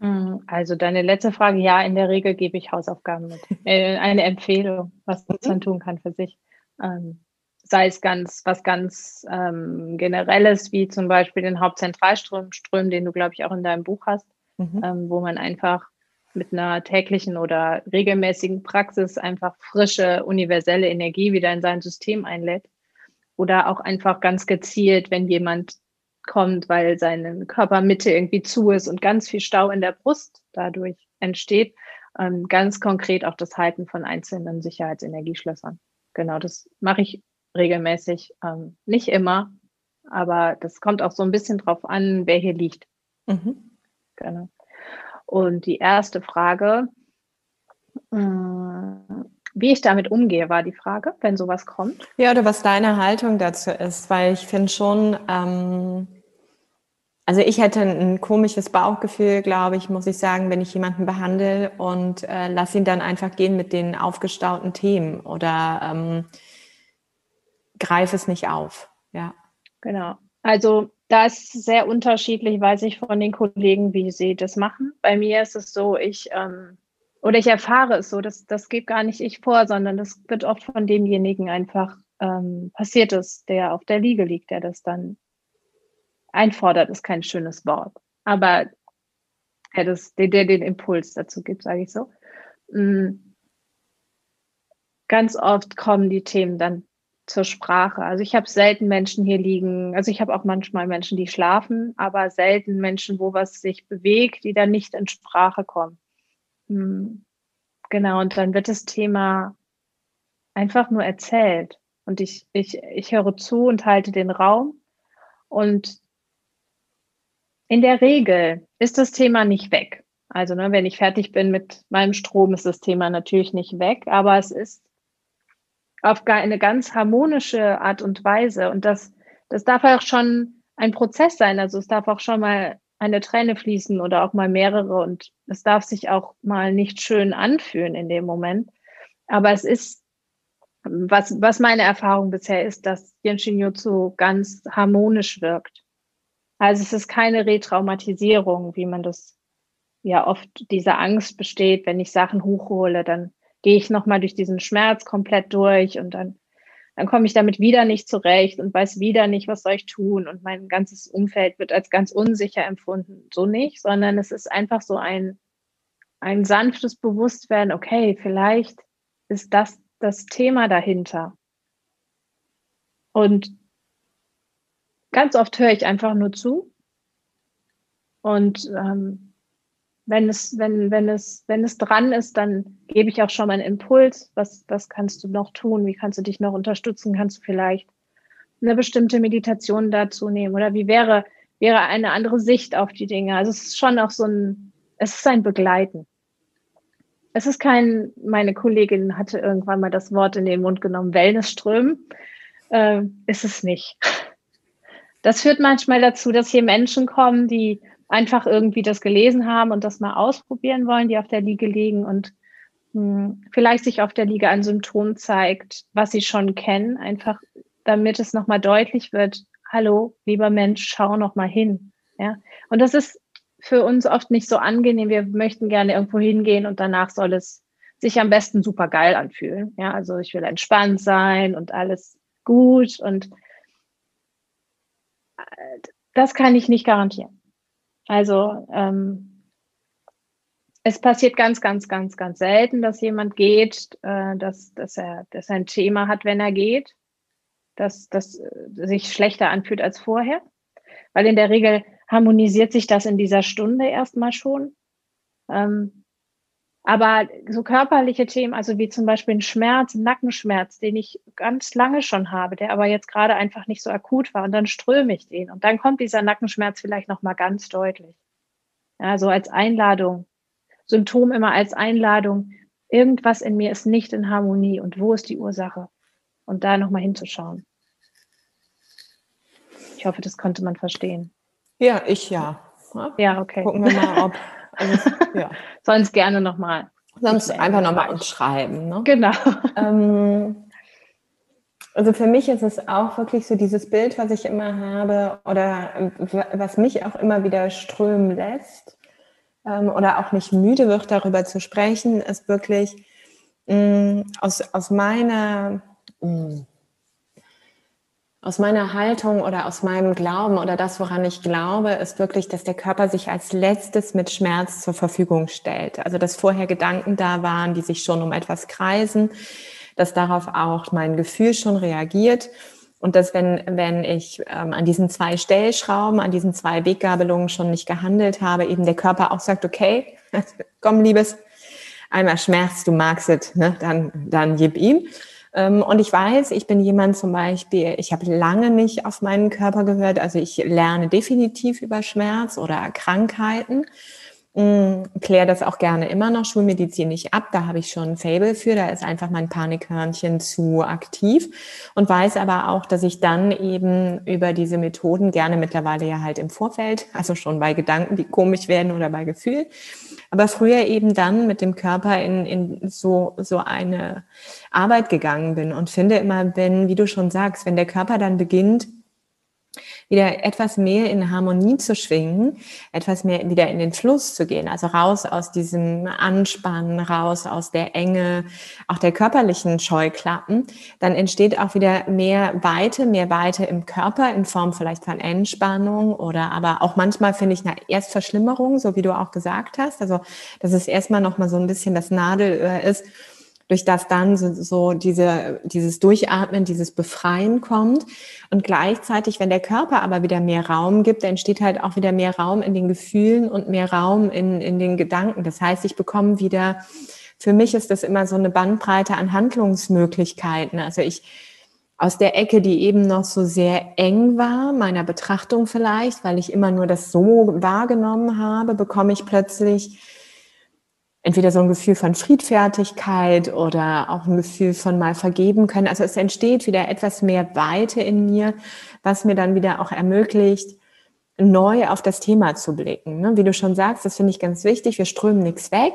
Mm, also deine letzte Frage, ja, in der Regel gebe ich Hausaufgaben mit. Äh, eine Empfehlung, was man tun kann für sich. Ähm, sei es ganz was ganz ähm, Generelles, wie zum Beispiel den Hauptzentralstrom, den du, glaube ich, auch in deinem Buch hast, mhm. ähm, wo man einfach mit einer täglichen oder regelmäßigen Praxis einfach frische, universelle Energie wieder in sein System einlädt. Oder auch einfach ganz gezielt, wenn jemand kommt, weil seine Körpermitte irgendwie zu ist und ganz viel Stau in der Brust dadurch entsteht, ähm, ganz konkret auch das Halten von einzelnen Sicherheitsenergieschlössern. Genau, das mache ich regelmäßig. Ähm, nicht immer, aber das kommt auch so ein bisschen drauf an, wer hier liegt. Mhm. Genau. Und die erste Frage, äh, wie ich damit umgehe, war die Frage, wenn sowas kommt. Ja, oder was deine Haltung dazu ist, weil ich finde schon, ähm, also ich hätte ein komisches Bauchgefühl, glaube ich, muss ich sagen, wenn ich jemanden behandle und äh, lass ihn dann einfach gehen mit den aufgestauten Themen oder ähm, greife es nicht auf. Ja. Genau. Also da ist sehr unterschiedlich, weiß ich von den Kollegen, wie sie das machen. Bei mir ist es so, ich ähm, oder ich erfahre es so, dass das geht gar nicht ich vor, sondern das wird oft von demjenigen einfach ähm, passiert ist, der auf der Liege liegt, der das dann einfordert, ist kein schönes Wort. Aber der, das, der, der den Impuls dazu gibt, sage ich so. Mhm. Ganz oft kommen die Themen dann zur Sprache. Also ich habe selten Menschen hier liegen, also ich habe auch manchmal Menschen, die schlafen, aber selten Menschen, wo was sich bewegt, die dann nicht in Sprache kommen. Hm. Genau, und dann wird das Thema einfach nur erzählt. Und ich, ich, ich höre zu und halte den Raum. Und in der Regel ist das Thema nicht weg. Also, ne, wenn ich fertig bin mit meinem Strom, ist das Thema natürlich nicht weg, aber es ist auf eine ganz harmonische Art und Weise. Und das, das darf auch schon ein Prozess sein. Also es darf auch schon mal eine Träne fließen oder auch mal mehrere. Und es darf sich auch mal nicht schön anfühlen in dem Moment. Aber es ist, was, was meine Erfahrung bisher ist, dass Yin Shinjutsu ganz harmonisch wirkt. Also es ist keine Retraumatisierung, wie man das ja oft diese Angst besteht, wenn ich Sachen hochhole, dann gehe ich nochmal durch diesen Schmerz komplett durch und dann, dann komme ich damit wieder nicht zurecht und weiß wieder nicht, was soll ich tun und mein ganzes Umfeld wird als ganz unsicher empfunden. So nicht, sondern es ist einfach so ein, ein sanftes Bewusstwerden, okay, vielleicht ist das das Thema dahinter. Und ganz oft höre ich einfach nur zu und ähm, wenn es, wenn, wenn es, wenn es dran ist, dann gebe ich auch schon mal einen Impuls. Was, was kannst du noch tun? Wie kannst du dich noch unterstützen? Kannst du vielleicht eine bestimmte Meditation dazu nehmen? Oder wie wäre, wäre eine andere Sicht auf die Dinge? Also es ist schon auch so ein, es ist ein Begleiten. es ist kein, meine Kollegin hatte irgendwann mal das Wort in den Mund genommen, Wellnessströmen. Äh, ist es nicht. Das führt manchmal dazu, dass hier Menschen kommen, die einfach irgendwie das gelesen haben und das mal ausprobieren wollen, die auf der Liege liegen und mh, hm, vielleicht sich auf der Liege ein Symptom zeigt, was sie schon kennen, einfach damit es nochmal deutlich wird, hallo, lieber Mensch, schau nochmal hin. Ja? Und das ist für uns oft nicht so angenehm. Wir möchten gerne irgendwo hingehen und danach soll es sich am besten super geil anfühlen. Ja, also ich will entspannt sein und alles gut und äh, das kann ich nicht garantieren. Also ähm, es passiert ganz, ganz, ganz, ganz selten, dass jemand geht, äh, dass, dass, er, dass er ein Thema hat, wenn er geht, dass das äh, sich schlechter anfühlt als vorher. Weil in der Regel harmonisiert sich das in dieser Stunde erstmal schon. Ähm, aber so körperliche Themen, also wie zum Beispiel ein Schmerz, ein Nackenschmerz, den ich ganz lange schon habe, der aber jetzt gerade einfach nicht so akut war und dann ströme ich den und dann kommt dieser Nackenschmerz vielleicht nochmal ganz deutlich. Ja, so als Einladung, Symptom immer als Einladung, irgendwas in mir ist nicht in Harmonie und wo ist die Ursache? Und da nochmal hinzuschauen. Ich hoffe, das konnte man verstehen. Ja, ich ja. Ja, okay. Gucken wir mal, ob. Also, ja. Sonst gerne nochmal. Sonst einfach nochmal uns schreiben. Ne? Genau. Ähm, also für mich ist es auch wirklich so dieses Bild, was ich immer habe oder was mich auch immer wieder strömen lässt ähm, oder auch nicht müde wird, darüber zu sprechen, ist wirklich mh, mm, aus, aus meiner mh, mm, aus meiner Haltung oder aus meinem Glauben oder das, woran ich glaube, ist wirklich, dass der Körper sich als letztes mit Schmerz zur Verfügung stellt. Also dass vorher Gedanken da waren, die sich schon um etwas kreisen, dass darauf auch mein Gefühl schon reagiert und dass wenn, wenn ich ähm, an diesen zwei Stellschrauben, an diesen zwei Weggabelungen schon nicht gehandelt habe, eben der Körper auch sagt, okay, komm, Liebes, einmal Schmerz, du magst es, ne? dann, dann gib ihm. Ähm, und ich weiß, ich bin jemand zum Beispiel, ich habe lange nicht auf meinen Körper gehört. Also ich lerne definitiv über Schmerz oder Krankheiten. Mm, kläre das auch gerne immer noch Schulmedizin nicht ab. Da habe ich schon ein Fable für. Da ist einfach mein Panikhörnchen zu aktiv und weiß aber auch, dass ich dann eben über diese Methoden gerne mittlerweile ja halt im Vorfeld, also schon bei Gedanken, die komisch werden oder bei Gefühlen, aber früher eben dann mit dem Körper in, in so, so eine Arbeit gegangen bin und finde immer, wenn, wie du schon sagst, wenn der Körper dann beginnt, wieder etwas mehr in Harmonie zu schwingen, etwas mehr wieder in den Fluss zu gehen, also raus aus diesem Anspannen, raus aus der Enge, auch der körperlichen Scheuklappen, dann entsteht auch wieder mehr Weite, mehr Weite im Körper in Form vielleicht von Entspannung oder aber auch manchmal finde ich eine Erstverschlimmerung, so wie du auch gesagt hast, also dass es erstmal noch mal so ein bisschen das Nadelöhr ist, durch das dann so, so diese, dieses Durchatmen, dieses Befreien kommt. Und gleichzeitig, wenn der Körper aber wieder mehr Raum gibt, entsteht halt auch wieder mehr Raum in den Gefühlen und mehr Raum in, in den Gedanken. Das heißt, ich bekomme wieder, für mich ist das immer so eine Bandbreite an Handlungsmöglichkeiten. Also ich, aus der Ecke, die eben noch so sehr eng war, meiner Betrachtung vielleicht, weil ich immer nur das so wahrgenommen habe, bekomme ich plötzlich entweder so ein Gefühl von Friedfertigkeit oder auch ein Gefühl von mal vergeben können. Also es entsteht wieder etwas mehr Weite in mir, was mir dann wieder auch ermöglicht, neu auf das Thema zu blicken. Ne? Wie du schon sagst, das finde ich ganz wichtig. Wir strömen nichts weg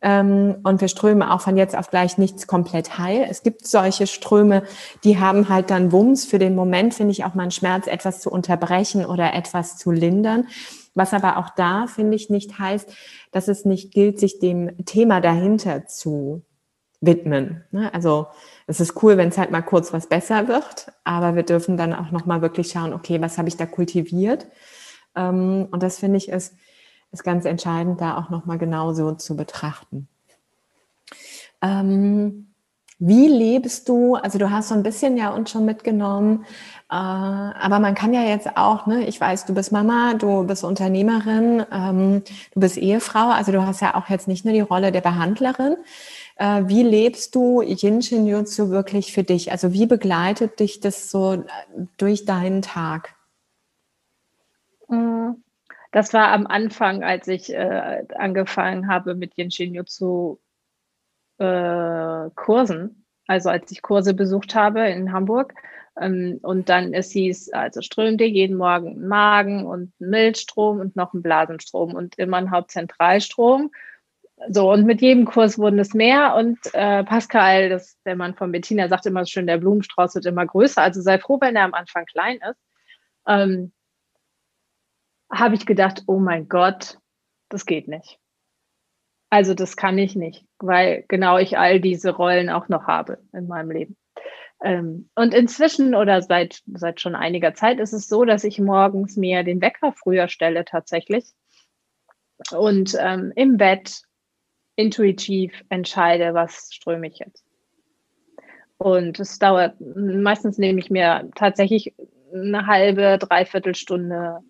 ähm, und wir strömen auch von jetzt auf gleich nichts komplett heil. Es gibt solche Ströme, die haben halt dann Wumms. Für den Moment finde ich auch mal einen Schmerz etwas zu unterbrechen oder etwas zu lindern. Was aber auch da, finde ich, nicht heißt, dass es nicht gilt, sich dem Thema dahinter zu widmen. Ne? Also es ist cool, wenn es halt mal kurz was besser wird, aber wir dürfen dann auch nochmal wirklich schauen, okay, was habe ich da kultiviert? Ähm, und das finde ich ist, ist ganz entscheidend, da auch nochmal genauso zu betrachten. Ähm, wie lebst du, also du hast so ein bisschen ja uns schon mitgenommen, äh, aber man kann ja jetzt auch, ne, ich weiß, du bist Mama, du bist Unternehmerin, ähm, du bist Ehefrau, also du hast ja auch jetzt nicht nur die Rolle der Behandlerin. Äh, wie lebst du Yin Shin Jutsu wirklich für dich? Also wie begleitet dich das so äh, durch deinen Tag? Mm, das war am Anfang, als ich äh, angefangen habe mit Yin Shin Jutsu äh, Kursen, also als ich Kurse besucht habe in Hamburg. Ähm, und dann es hieß, also ström dir jeden Morgen Magen und Milchstrom und noch einen Blasenstrom und immer einen Hauptzentralstrom. So, und mit jedem Kurs wurden es mehr. Und äh, Pascal, das, der Mann von Bettina, sagt immer schön, der Blumenstrauß wird immer größer. Also sei froh, wenn er am Anfang klein ist. Ähm, Habe ich gedacht, oh mein Gott, das geht nicht. Also das kann ich nicht, weil genau ich all diese Rollen auch noch habe in meinem Leben. Ähm, und inzwischen oder seit, seit schon einiger Zeit ist es so, dass ich morgens mir den Wecker früher stelle tatsächlich und ähm, im Bett intuitiv entscheide, was ströme ich jetzt. Und es dauert, meistens nehme ich mir tatsächlich eine halbe, dreiviertel Stunde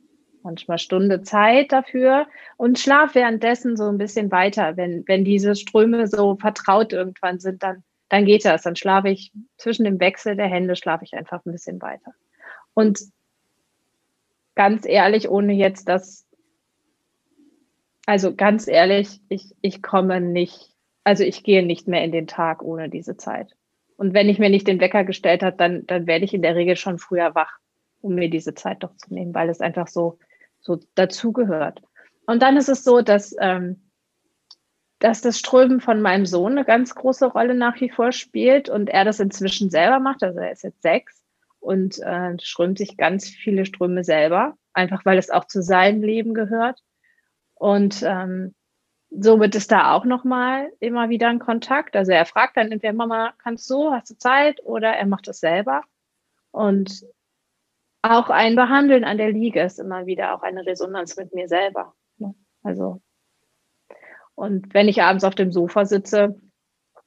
manchmal Stunde Zeit dafür und schlaf währenddessen so ein bisschen weiter. Wenn, wenn diese Ströme so vertraut irgendwann sind, dann, dann geht das. Dann schlafe ich zwischen dem Wechsel der Hände, schlafe ich einfach ein bisschen weiter. Und ganz ehrlich, ohne jetzt das, also ganz ehrlich, ich, ich komme nicht, also ich gehe nicht mehr in den Tag ohne diese Zeit. Und wenn ich mir nicht den Wecker gestellt habe, dann, dann werde ich in der Regel schon früher wach, um mir diese Zeit doch zu nehmen, weil es einfach so, so dazugehört. Und dann ist es so, dass, ähm, dass das Strömen von meinem Sohn eine ganz große Rolle nach wie vor spielt und er das inzwischen selber macht. Also er ist jetzt sechs und äh, strömt sich ganz viele Ströme selber, einfach weil es auch zu seinem Leben gehört. Und ähm, somit ist da auch nochmal immer wieder ein Kontakt. Also er fragt dann entweder Mama, kannst du, hast du Zeit? Oder er macht es selber. Und auch ein Behandeln an der Liege ist immer wieder auch eine Resonanz mit mir selber. Ne? Also, und wenn ich abends auf dem Sofa sitze,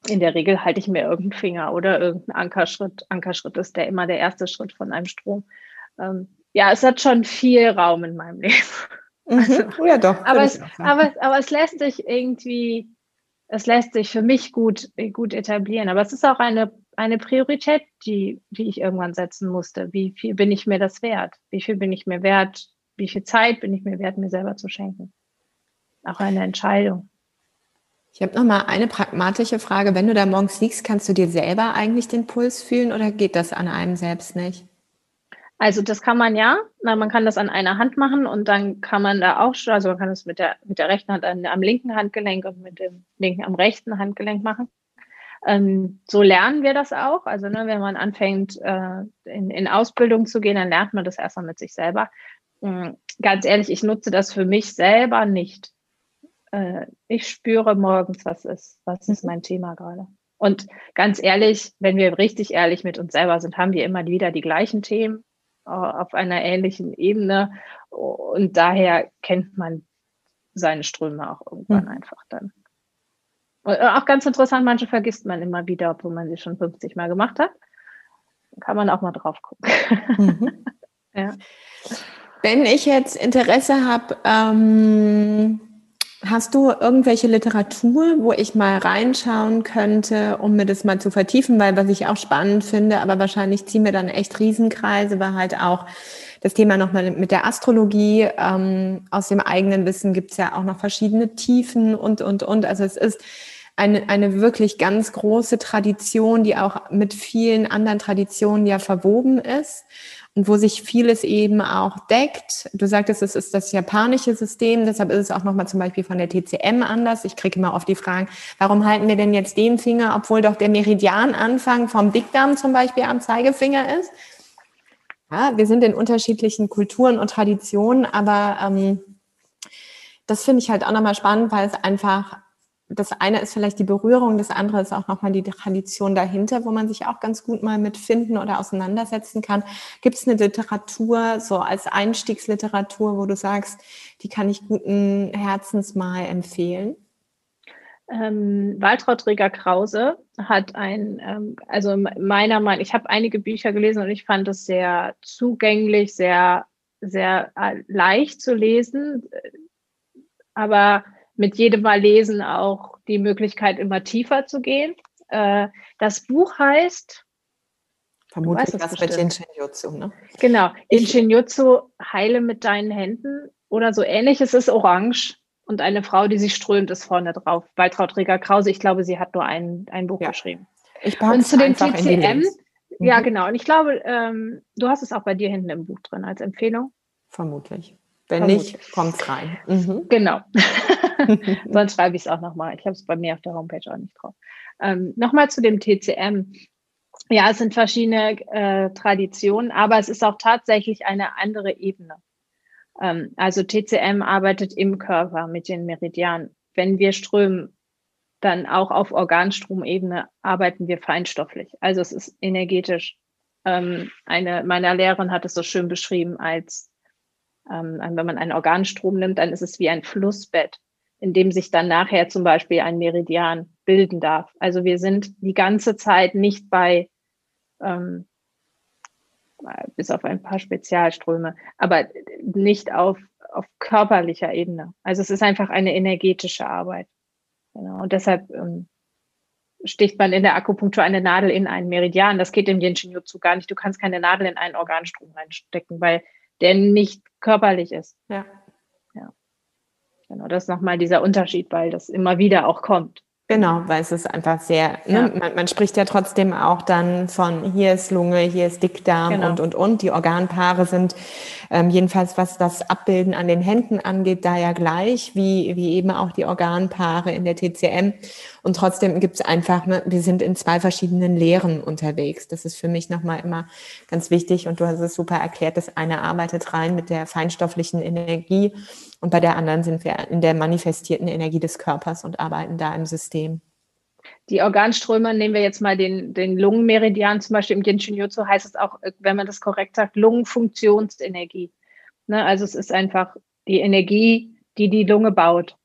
in der Regel halte ich mir irgendeinen Finger oder irgendeinen Ankerschritt. Ankerschritt ist der immer der erste Schritt von einem Strom. Ähm, ja, es hat schon viel Raum in meinem Leben. Mhm. Also, oh ja, doch. Aber es, aber, aber es lässt sich irgendwie, es lässt sich für mich gut, gut etablieren. Aber es ist auch eine eine Priorität, die, die ich irgendwann setzen musste. Wie viel bin ich mir das wert? Wie viel bin ich mir wert? Wie viel Zeit bin ich mir wert, mir selber zu schenken? Auch eine Entscheidung. Ich habe noch mal eine pragmatische Frage. Wenn du da morgens liegst, kannst du dir selber eigentlich den Puls fühlen oder geht das an einem selbst nicht? Also das kann man ja. Man kann das an einer Hand machen und dann kann man da auch, also man kann es mit der, mit der rechten Hand an, am linken Handgelenk und mit dem linken am rechten Handgelenk machen. Ähm, so lernen wir das auch. Also ne, wenn man anfängt, äh, in, in Ausbildung zu gehen, dann lernt man das erstmal mit sich selber. Ähm, ganz ehrlich, ich nutze das für mich selber nicht. Äh, ich spüre morgens, was ist, was ist mein Thema gerade. Und ganz ehrlich, wenn wir richtig ehrlich mit uns selber sind, haben wir immer wieder die gleichen Themen äh, auf einer ähnlichen Ebene. Und daher kennt man seine Ströme auch irgendwann mhm. einfach dann. Äh, auch ganz interessant, manche vergisst man immer wieder, obwohl man sie schon 50 Mal gemacht hat. Kann man auch mal drauf gucken. Mhm. ja. Wenn ich jetzt Interesse habe, ähm, hast du irgendwelche Literatur, wo ich mal reinschauen könnte, um mir das mal zu vertiefen, weil was ich auch spannend finde, aber wahrscheinlich ziehen wir dann echt Riesenkreise, weil halt auch das Thema nochmal mit der Astrologie, ähm, aus dem eigenen Wissen gibt es ja auch noch verschiedene Tiefen und, und, und. Also es ist eine, eine wirklich ganz große Tradition, die auch mit vielen anderen Traditionen ja verwoben ist und wo sich vieles eben auch deckt. Du sagtest, es ist das japanische System, deshalb ist es auch nochmal zum Beispiel von der TCM anders. Ich kriege immer oft die Fragen, warum halten wir denn jetzt den Finger, obwohl doch der Meridiananfang vom Dickdarm zum Beispiel am Zeigefinger ist? Ja, wir sind in unterschiedlichen Kulturen und Traditionen, aber ähm, das finde ich halt auch nochmal spannend, weil es einfach das eine ist vielleicht die Berührung, das andere ist auch nochmal die Tradition dahinter, wo man sich auch ganz gut mal mit finden oder auseinandersetzen kann. Gibt es eine Literatur, so als Einstiegsliteratur, wo du sagst, die kann ich guten Herzens mal empfehlen? Ähm, Waltraud Reger-Krause hat ein, ähm, also meiner Meinung, ich habe einige Bücher gelesen und ich fand es sehr zugänglich, sehr, sehr äh, leicht zu lesen, aber mit jedem Mal lesen auch die Möglichkeit, immer tiefer zu gehen. Äh, das Buch heißt Vermutlich das, mit Inshinjutsu, ne? Genau. Inshinjutsu, heile mit deinen Händen oder so ähnlich. Es ist orange. Und eine Frau, die sich strömt, ist vorne drauf. Waltraud Reger-Krause, ich glaube, sie hat nur ein, ein Buch ja. geschrieben. Ich und zu den TCM, mhm. ja genau. Und ich glaube, ähm, du hast es auch bei dir hinten im Buch drin als Empfehlung. Vermutlich. Wenn Vermutlich. nicht, kommt es rein. Mhm. Genau. Sonst schreibe ich es auch nochmal. Ich habe es bei mir auf der Homepage auch nicht drauf. Ähm, nochmal zu dem TCM. Ja, es sind verschiedene äh, Traditionen, aber es ist auch tatsächlich eine andere Ebene. Ähm, also TCM arbeitet im Körper mit den Meridianen. Wenn wir strömen, dann auch auf Organstromebene arbeiten wir feinstofflich. Also es ist energetisch. Ähm, eine meiner Lehrerin hat es so schön beschrieben als, ähm, wenn man einen Organstrom nimmt, dann ist es wie ein Flussbett, in dem sich dann nachher zum Beispiel ein Meridian bilden darf. Also wir sind die ganze Zeit nicht bei ähm, bis auf ein paar Spezialströme, aber nicht auf, auf körperlicher Ebene. Also es ist einfach eine energetische Arbeit. Genau. Und deshalb ähm, sticht man in der Akupunktur eine Nadel in einen Meridian. Das geht im Yin Jutsu gar nicht. Du kannst keine Nadel in einen Organstrom reinstecken, weil der nicht körperlich ist. Ja. Genau, das ist nochmal dieser Unterschied, weil das immer wieder auch kommt. Genau, weil es ist einfach sehr, ne, ja. ne, man, man, spricht ja trotzdem auch dann von hier ist Lunge, hier ist Dickdarm genau. und, und, und. Die Organpaare sind ähm, jedenfalls, was das Abbilden an den Händen angeht, da ja gleich, wie, wie eben auch die Organpaare in der TCM. Und trotzdem gibt es einfach, ne, wir sind in zwei verschiedenen Lehren unterwegs. Das ist für mich nochmal immer ganz wichtig und du hast es super erklärt, das eine arbeitet rein mit der feinstofflichen Energie und bei der anderen sind wir in der manifestierten Energie des Körpers und arbeiten da im System. Die Organströme, nehmen wir jetzt mal den, den Lungenmeridian, zum Beispiel im Genshin Jutsu heißt es auch, wenn man das korrekt sagt, Lungenfunktionsenergie. Ne, also es ist einfach die Energie, die die Lunge baut.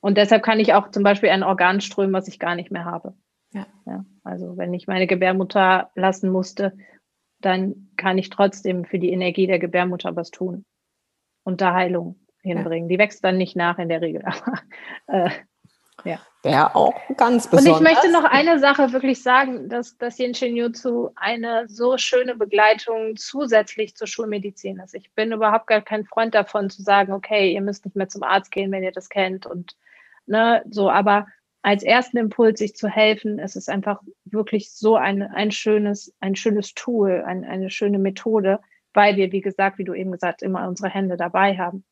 Und deshalb kann ich auch zum Beispiel ein Organ strömen, was ich gar nicht mehr habe. Ja. ja. Also wenn ich meine Gebärmutter lassen musste, dann kann ich trotzdem für die Energie der Gebärmutter was tun und da Heilung hinbringen. Ja. Die wächst dann nicht nach in der Regel, aber äh, ja. Wäre auch ganz besonders. Und ich möchte noch eine Sache wirklich sagen, dass das Yin Jutsu eine so schöne Begleitung zusätzlich zur Schulmedizin ist. Ich bin überhaupt gar kein Freund davon zu sagen, okay, ihr müsst nicht mehr zum Arzt gehen, wenn ihr das kennt und ne, so, aber als ersten Impuls, sich zu helfen, es ist einfach wirklich so ein, ein schönes, ein schönes Tool, ein, eine schöne Methode, weil wir, wie gesagt, wie du eben gesagt, immer unsere Hände dabei haben.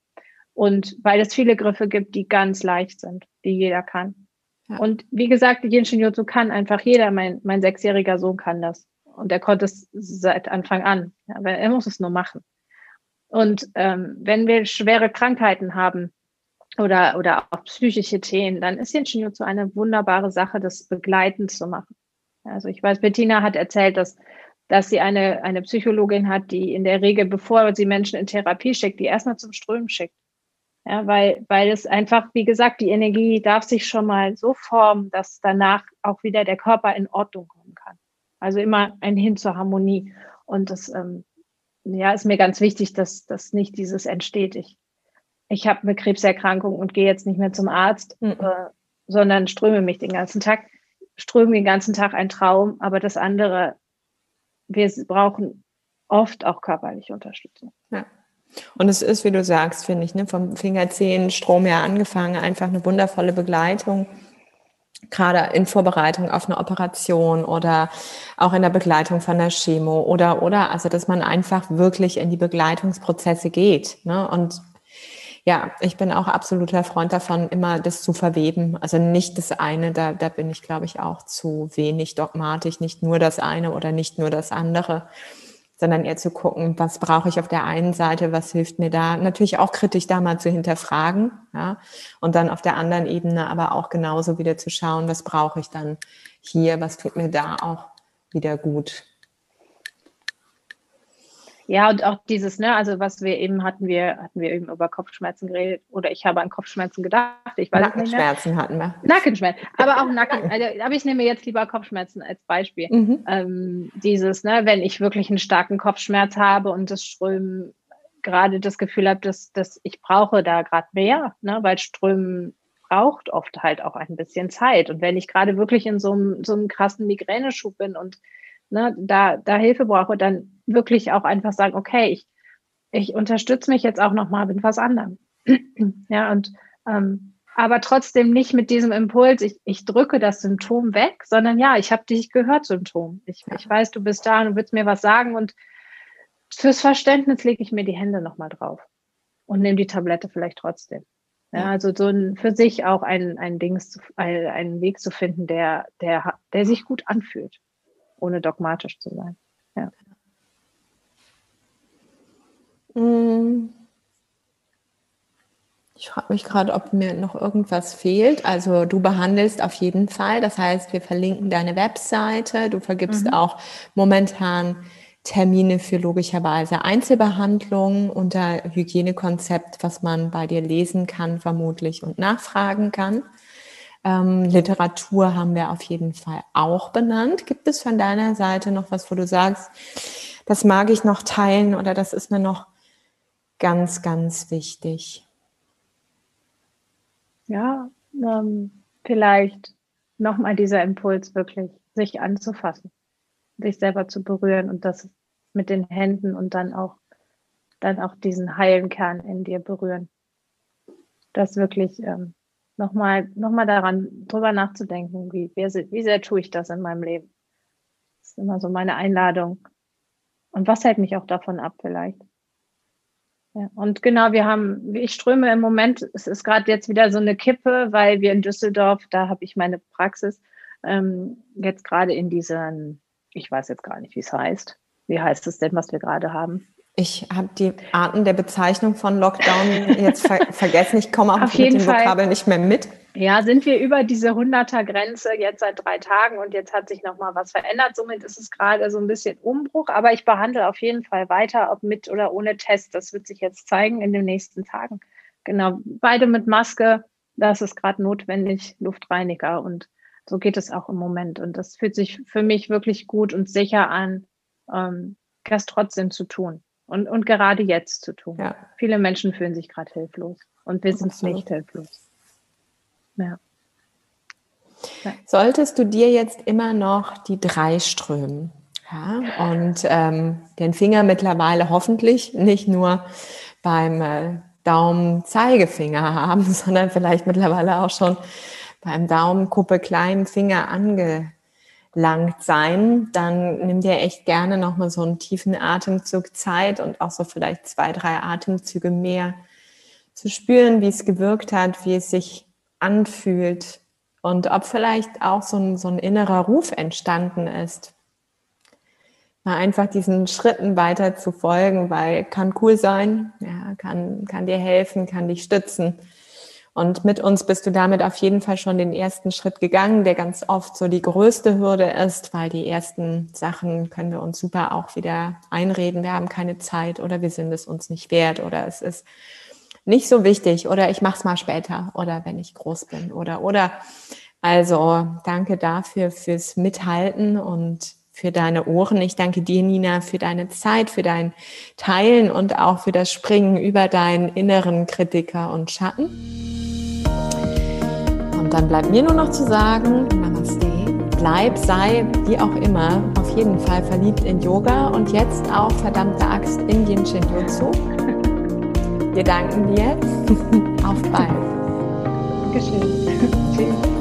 Und weil es viele Griffe gibt, die ganz leicht sind, die jeder kann. Ja. Und wie gesagt, die Jinshin Jutsu kann einfach jeder. Mein, mein sechsjähriger Sohn kann das. Und er konnte es seit Anfang an. Ja, aber er muss es nur machen. Und ähm, wenn wir schwere Krankheiten haben oder, oder auch psychische Themen, dann ist Jinshin Jutsu eine wunderbare Sache, das begleitend zu machen. Also ich weiß, Bettina hat erzählt, dass dass sie eine, eine Psychologin hat, die in der Regel, bevor sie Menschen in Therapie schickt, die erstmal zum Strömen schickt. Ja, weil, weil es einfach, wie gesagt, die Energie darf sich schon mal so formen, dass danach auch wieder der Körper in Ordnung kommen kann. Also immer ein Hin zur Harmonie. Und das ähm, ja, ist mir ganz wichtig, dass, dass nicht dieses entsteht. Ich, ich habe eine Krebserkrankung und gehe jetzt nicht mehr zum Arzt, mhm. äh, sondern ströme mich den ganzen Tag, ströme den ganzen Tag ein Traum, aber das andere wir brauchen oft auch körperliche Unterstützung. Ja. Und es ist, wie du sagst, finde ich, ne, vom Fingerzehenstrom her angefangen, einfach eine wundervolle Begleitung, gerade in Vorbereitung auf eine Operation oder auch in der Begleitung von der Chemo oder, oder, also, dass man einfach wirklich in die Begleitungsprozesse geht, ne, und ja, ich bin auch absoluter Freund davon, immer das zu verweben. Also nicht das eine, da, da bin ich, glaube ich, auch zu wenig dogmatisch, nicht nur das eine oder nicht nur das andere, sondern eher zu gucken, was brauche ich auf der einen Seite, was hilft mir da. Natürlich auch kritisch da mal zu hinterfragen, ja. Und dann auf der anderen Ebene aber auch genauso wieder zu schauen, was brauche ich dann hier, was tut mir da auch wieder gut. Ja, und auch dieses, ne, also was wir eben hatten, wir hatten wir eben über Kopfschmerzen geredet oder ich habe an Kopfschmerzen gedacht. Ich weiß Nackenschmerzen nicht hatten wir. Nackenschmerzen, aber auch Nacken. Also, aber ich nehme jetzt lieber Kopfschmerzen als Beispiel. Mhm. Ähm, dieses, ne, wenn ich wirklich einen starken Kopfschmerz habe und das Strömen gerade das Gefühl habe, dass, dass ich brauche da gerade mehr, ne, weil Strömen braucht oft halt auch ein bisschen Zeit. Und wenn ich gerade wirklich in so einem, so einem krassen Migräneschub bin und ne, da, da Hilfe brauche, dann wirklich auch einfach sagen, okay, ich, ich unterstütze mich jetzt auch nochmal mit was anderem. Ja, und ähm, aber trotzdem nicht mit diesem Impuls, ich, ich drücke das Symptom weg, sondern ja, ich habe dich gehört, Symptom. Ich, ich weiß, du bist da und du willst mir was sagen und fürs Verständnis lege ich mir die Hände nochmal drauf und nehme die Tablette vielleicht trotzdem. Ja, also so ein, für sich auch ein, ein Dings, ein, einen Weg zu finden, der, der, der sich gut anfühlt, ohne dogmatisch zu sein. Ja. Mm. Ich frage mich gerade, ob mir noch irgendwas fehlt. Also du behandelst auf jeden Fall. Das heißt, wir verlinken deine Webseite. Du vergibst mhm. auch momentan Termine für logischerweise Einzelbehandlungen unter Hygienekonzept, was man bei dir lesen kann, vermutlich und nachfragen kann. Ähm, Literatur haben wir auf jeden Fall auch benannt. Gibt es von deiner Seite noch was, wo du sagst, das mag ich noch teilen oder das ist mir noch ganz, ganz wichtig? Ja, ähm, vielleicht nochmal dieser Impuls wirklich, sich anzufassen, sich selber zu berühren und das mit den Händen und dann auch, dann auch diesen heilen Kern in dir berühren. Das wirklich ähm, nochmal noch mal daran, drüber nachzudenken, wie, wie, wie sehr tue ich das in meinem Leben. Das ist immer so meine Einladung. Und was hält mich auch davon ab vielleicht? Ja, und genau, wir haben, ich ströme im Moment, es ist gerade jetzt wieder so eine Kippe, weil wir in Düsseldorf, da habe ich meine Praxis, ähm, jetzt gerade in diesen, ich weiß jetzt gar nicht, wie es heißt, wie heißt es denn, was wir gerade haben? Ich habe die Arten der Bezeichnung von Lockdown jetzt ver vergessen. Ich komme auch Auf mit den Vokabeln nicht mehr mit. Ja, sind wir über diese 100er-Grenze jetzt seit drei Tagen und jetzt hat sich nochmal was verändert. Somit ist es gerade so ein bisschen Umbruch, aber ich behandle auf jeden Fall weiter, ob mit oder ohne Test. Das wird sich jetzt zeigen in den nächsten Tagen. Genau, beide mit Maske. Das ist gerade notwendig, Luftreiniger und so geht es auch im Moment. Und das fühlt sich für mich wirklich gut und sicher an, ähm, das trotzdem zu tun und, und gerade jetzt zu tun. Ja. Viele Menschen fühlen sich gerade hilflos und wir sind Absolut. nicht hilflos. Ja. ja. Solltest du dir jetzt immer noch die drei strömen ja, und ähm, den Finger mittlerweile hoffentlich nicht nur beim äh, Daumen-Zeigefinger haben, sondern vielleicht mittlerweile auch schon beim Daumen, Kuppe, kleinen Finger ange langt sein, dann nimm dir echt gerne nochmal so einen tiefen Atemzug Zeit und auch so vielleicht zwei, drei Atemzüge mehr zu spüren, wie es gewirkt hat, wie es sich anfühlt und ob vielleicht auch so ein, so ein innerer Ruf entstanden ist. Mal einfach diesen Schritten weiter zu folgen, weil kann cool sein, ja, kann, kann dir helfen, kann dich stützen. Und mit uns bist du damit auf jeden Fall schon den ersten Schritt gegangen, der ganz oft so die größte Hürde ist, weil die ersten Sachen können wir uns super auch wieder einreden. Wir haben keine Zeit oder wir sind es uns nicht wert oder es ist nicht so wichtig oder ich mache es mal später oder wenn ich groß bin oder oder. Also danke dafür fürs Mithalten und für deine Ohren. Ich danke dir, Nina, für deine Zeit, für dein Teilen und auch für das Springen über deinen inneren Kritiker und Schatten. Und dann bleibt mir nur noch zu sagen, Namaste, bleib, sei, wie auch immer, auf jeden Fall verliebt in Yoga und jetzt auch verdammte Axt in Yin Shin Jutsu. Wir danken dir. auf bald. Dankeschön. Tschüss.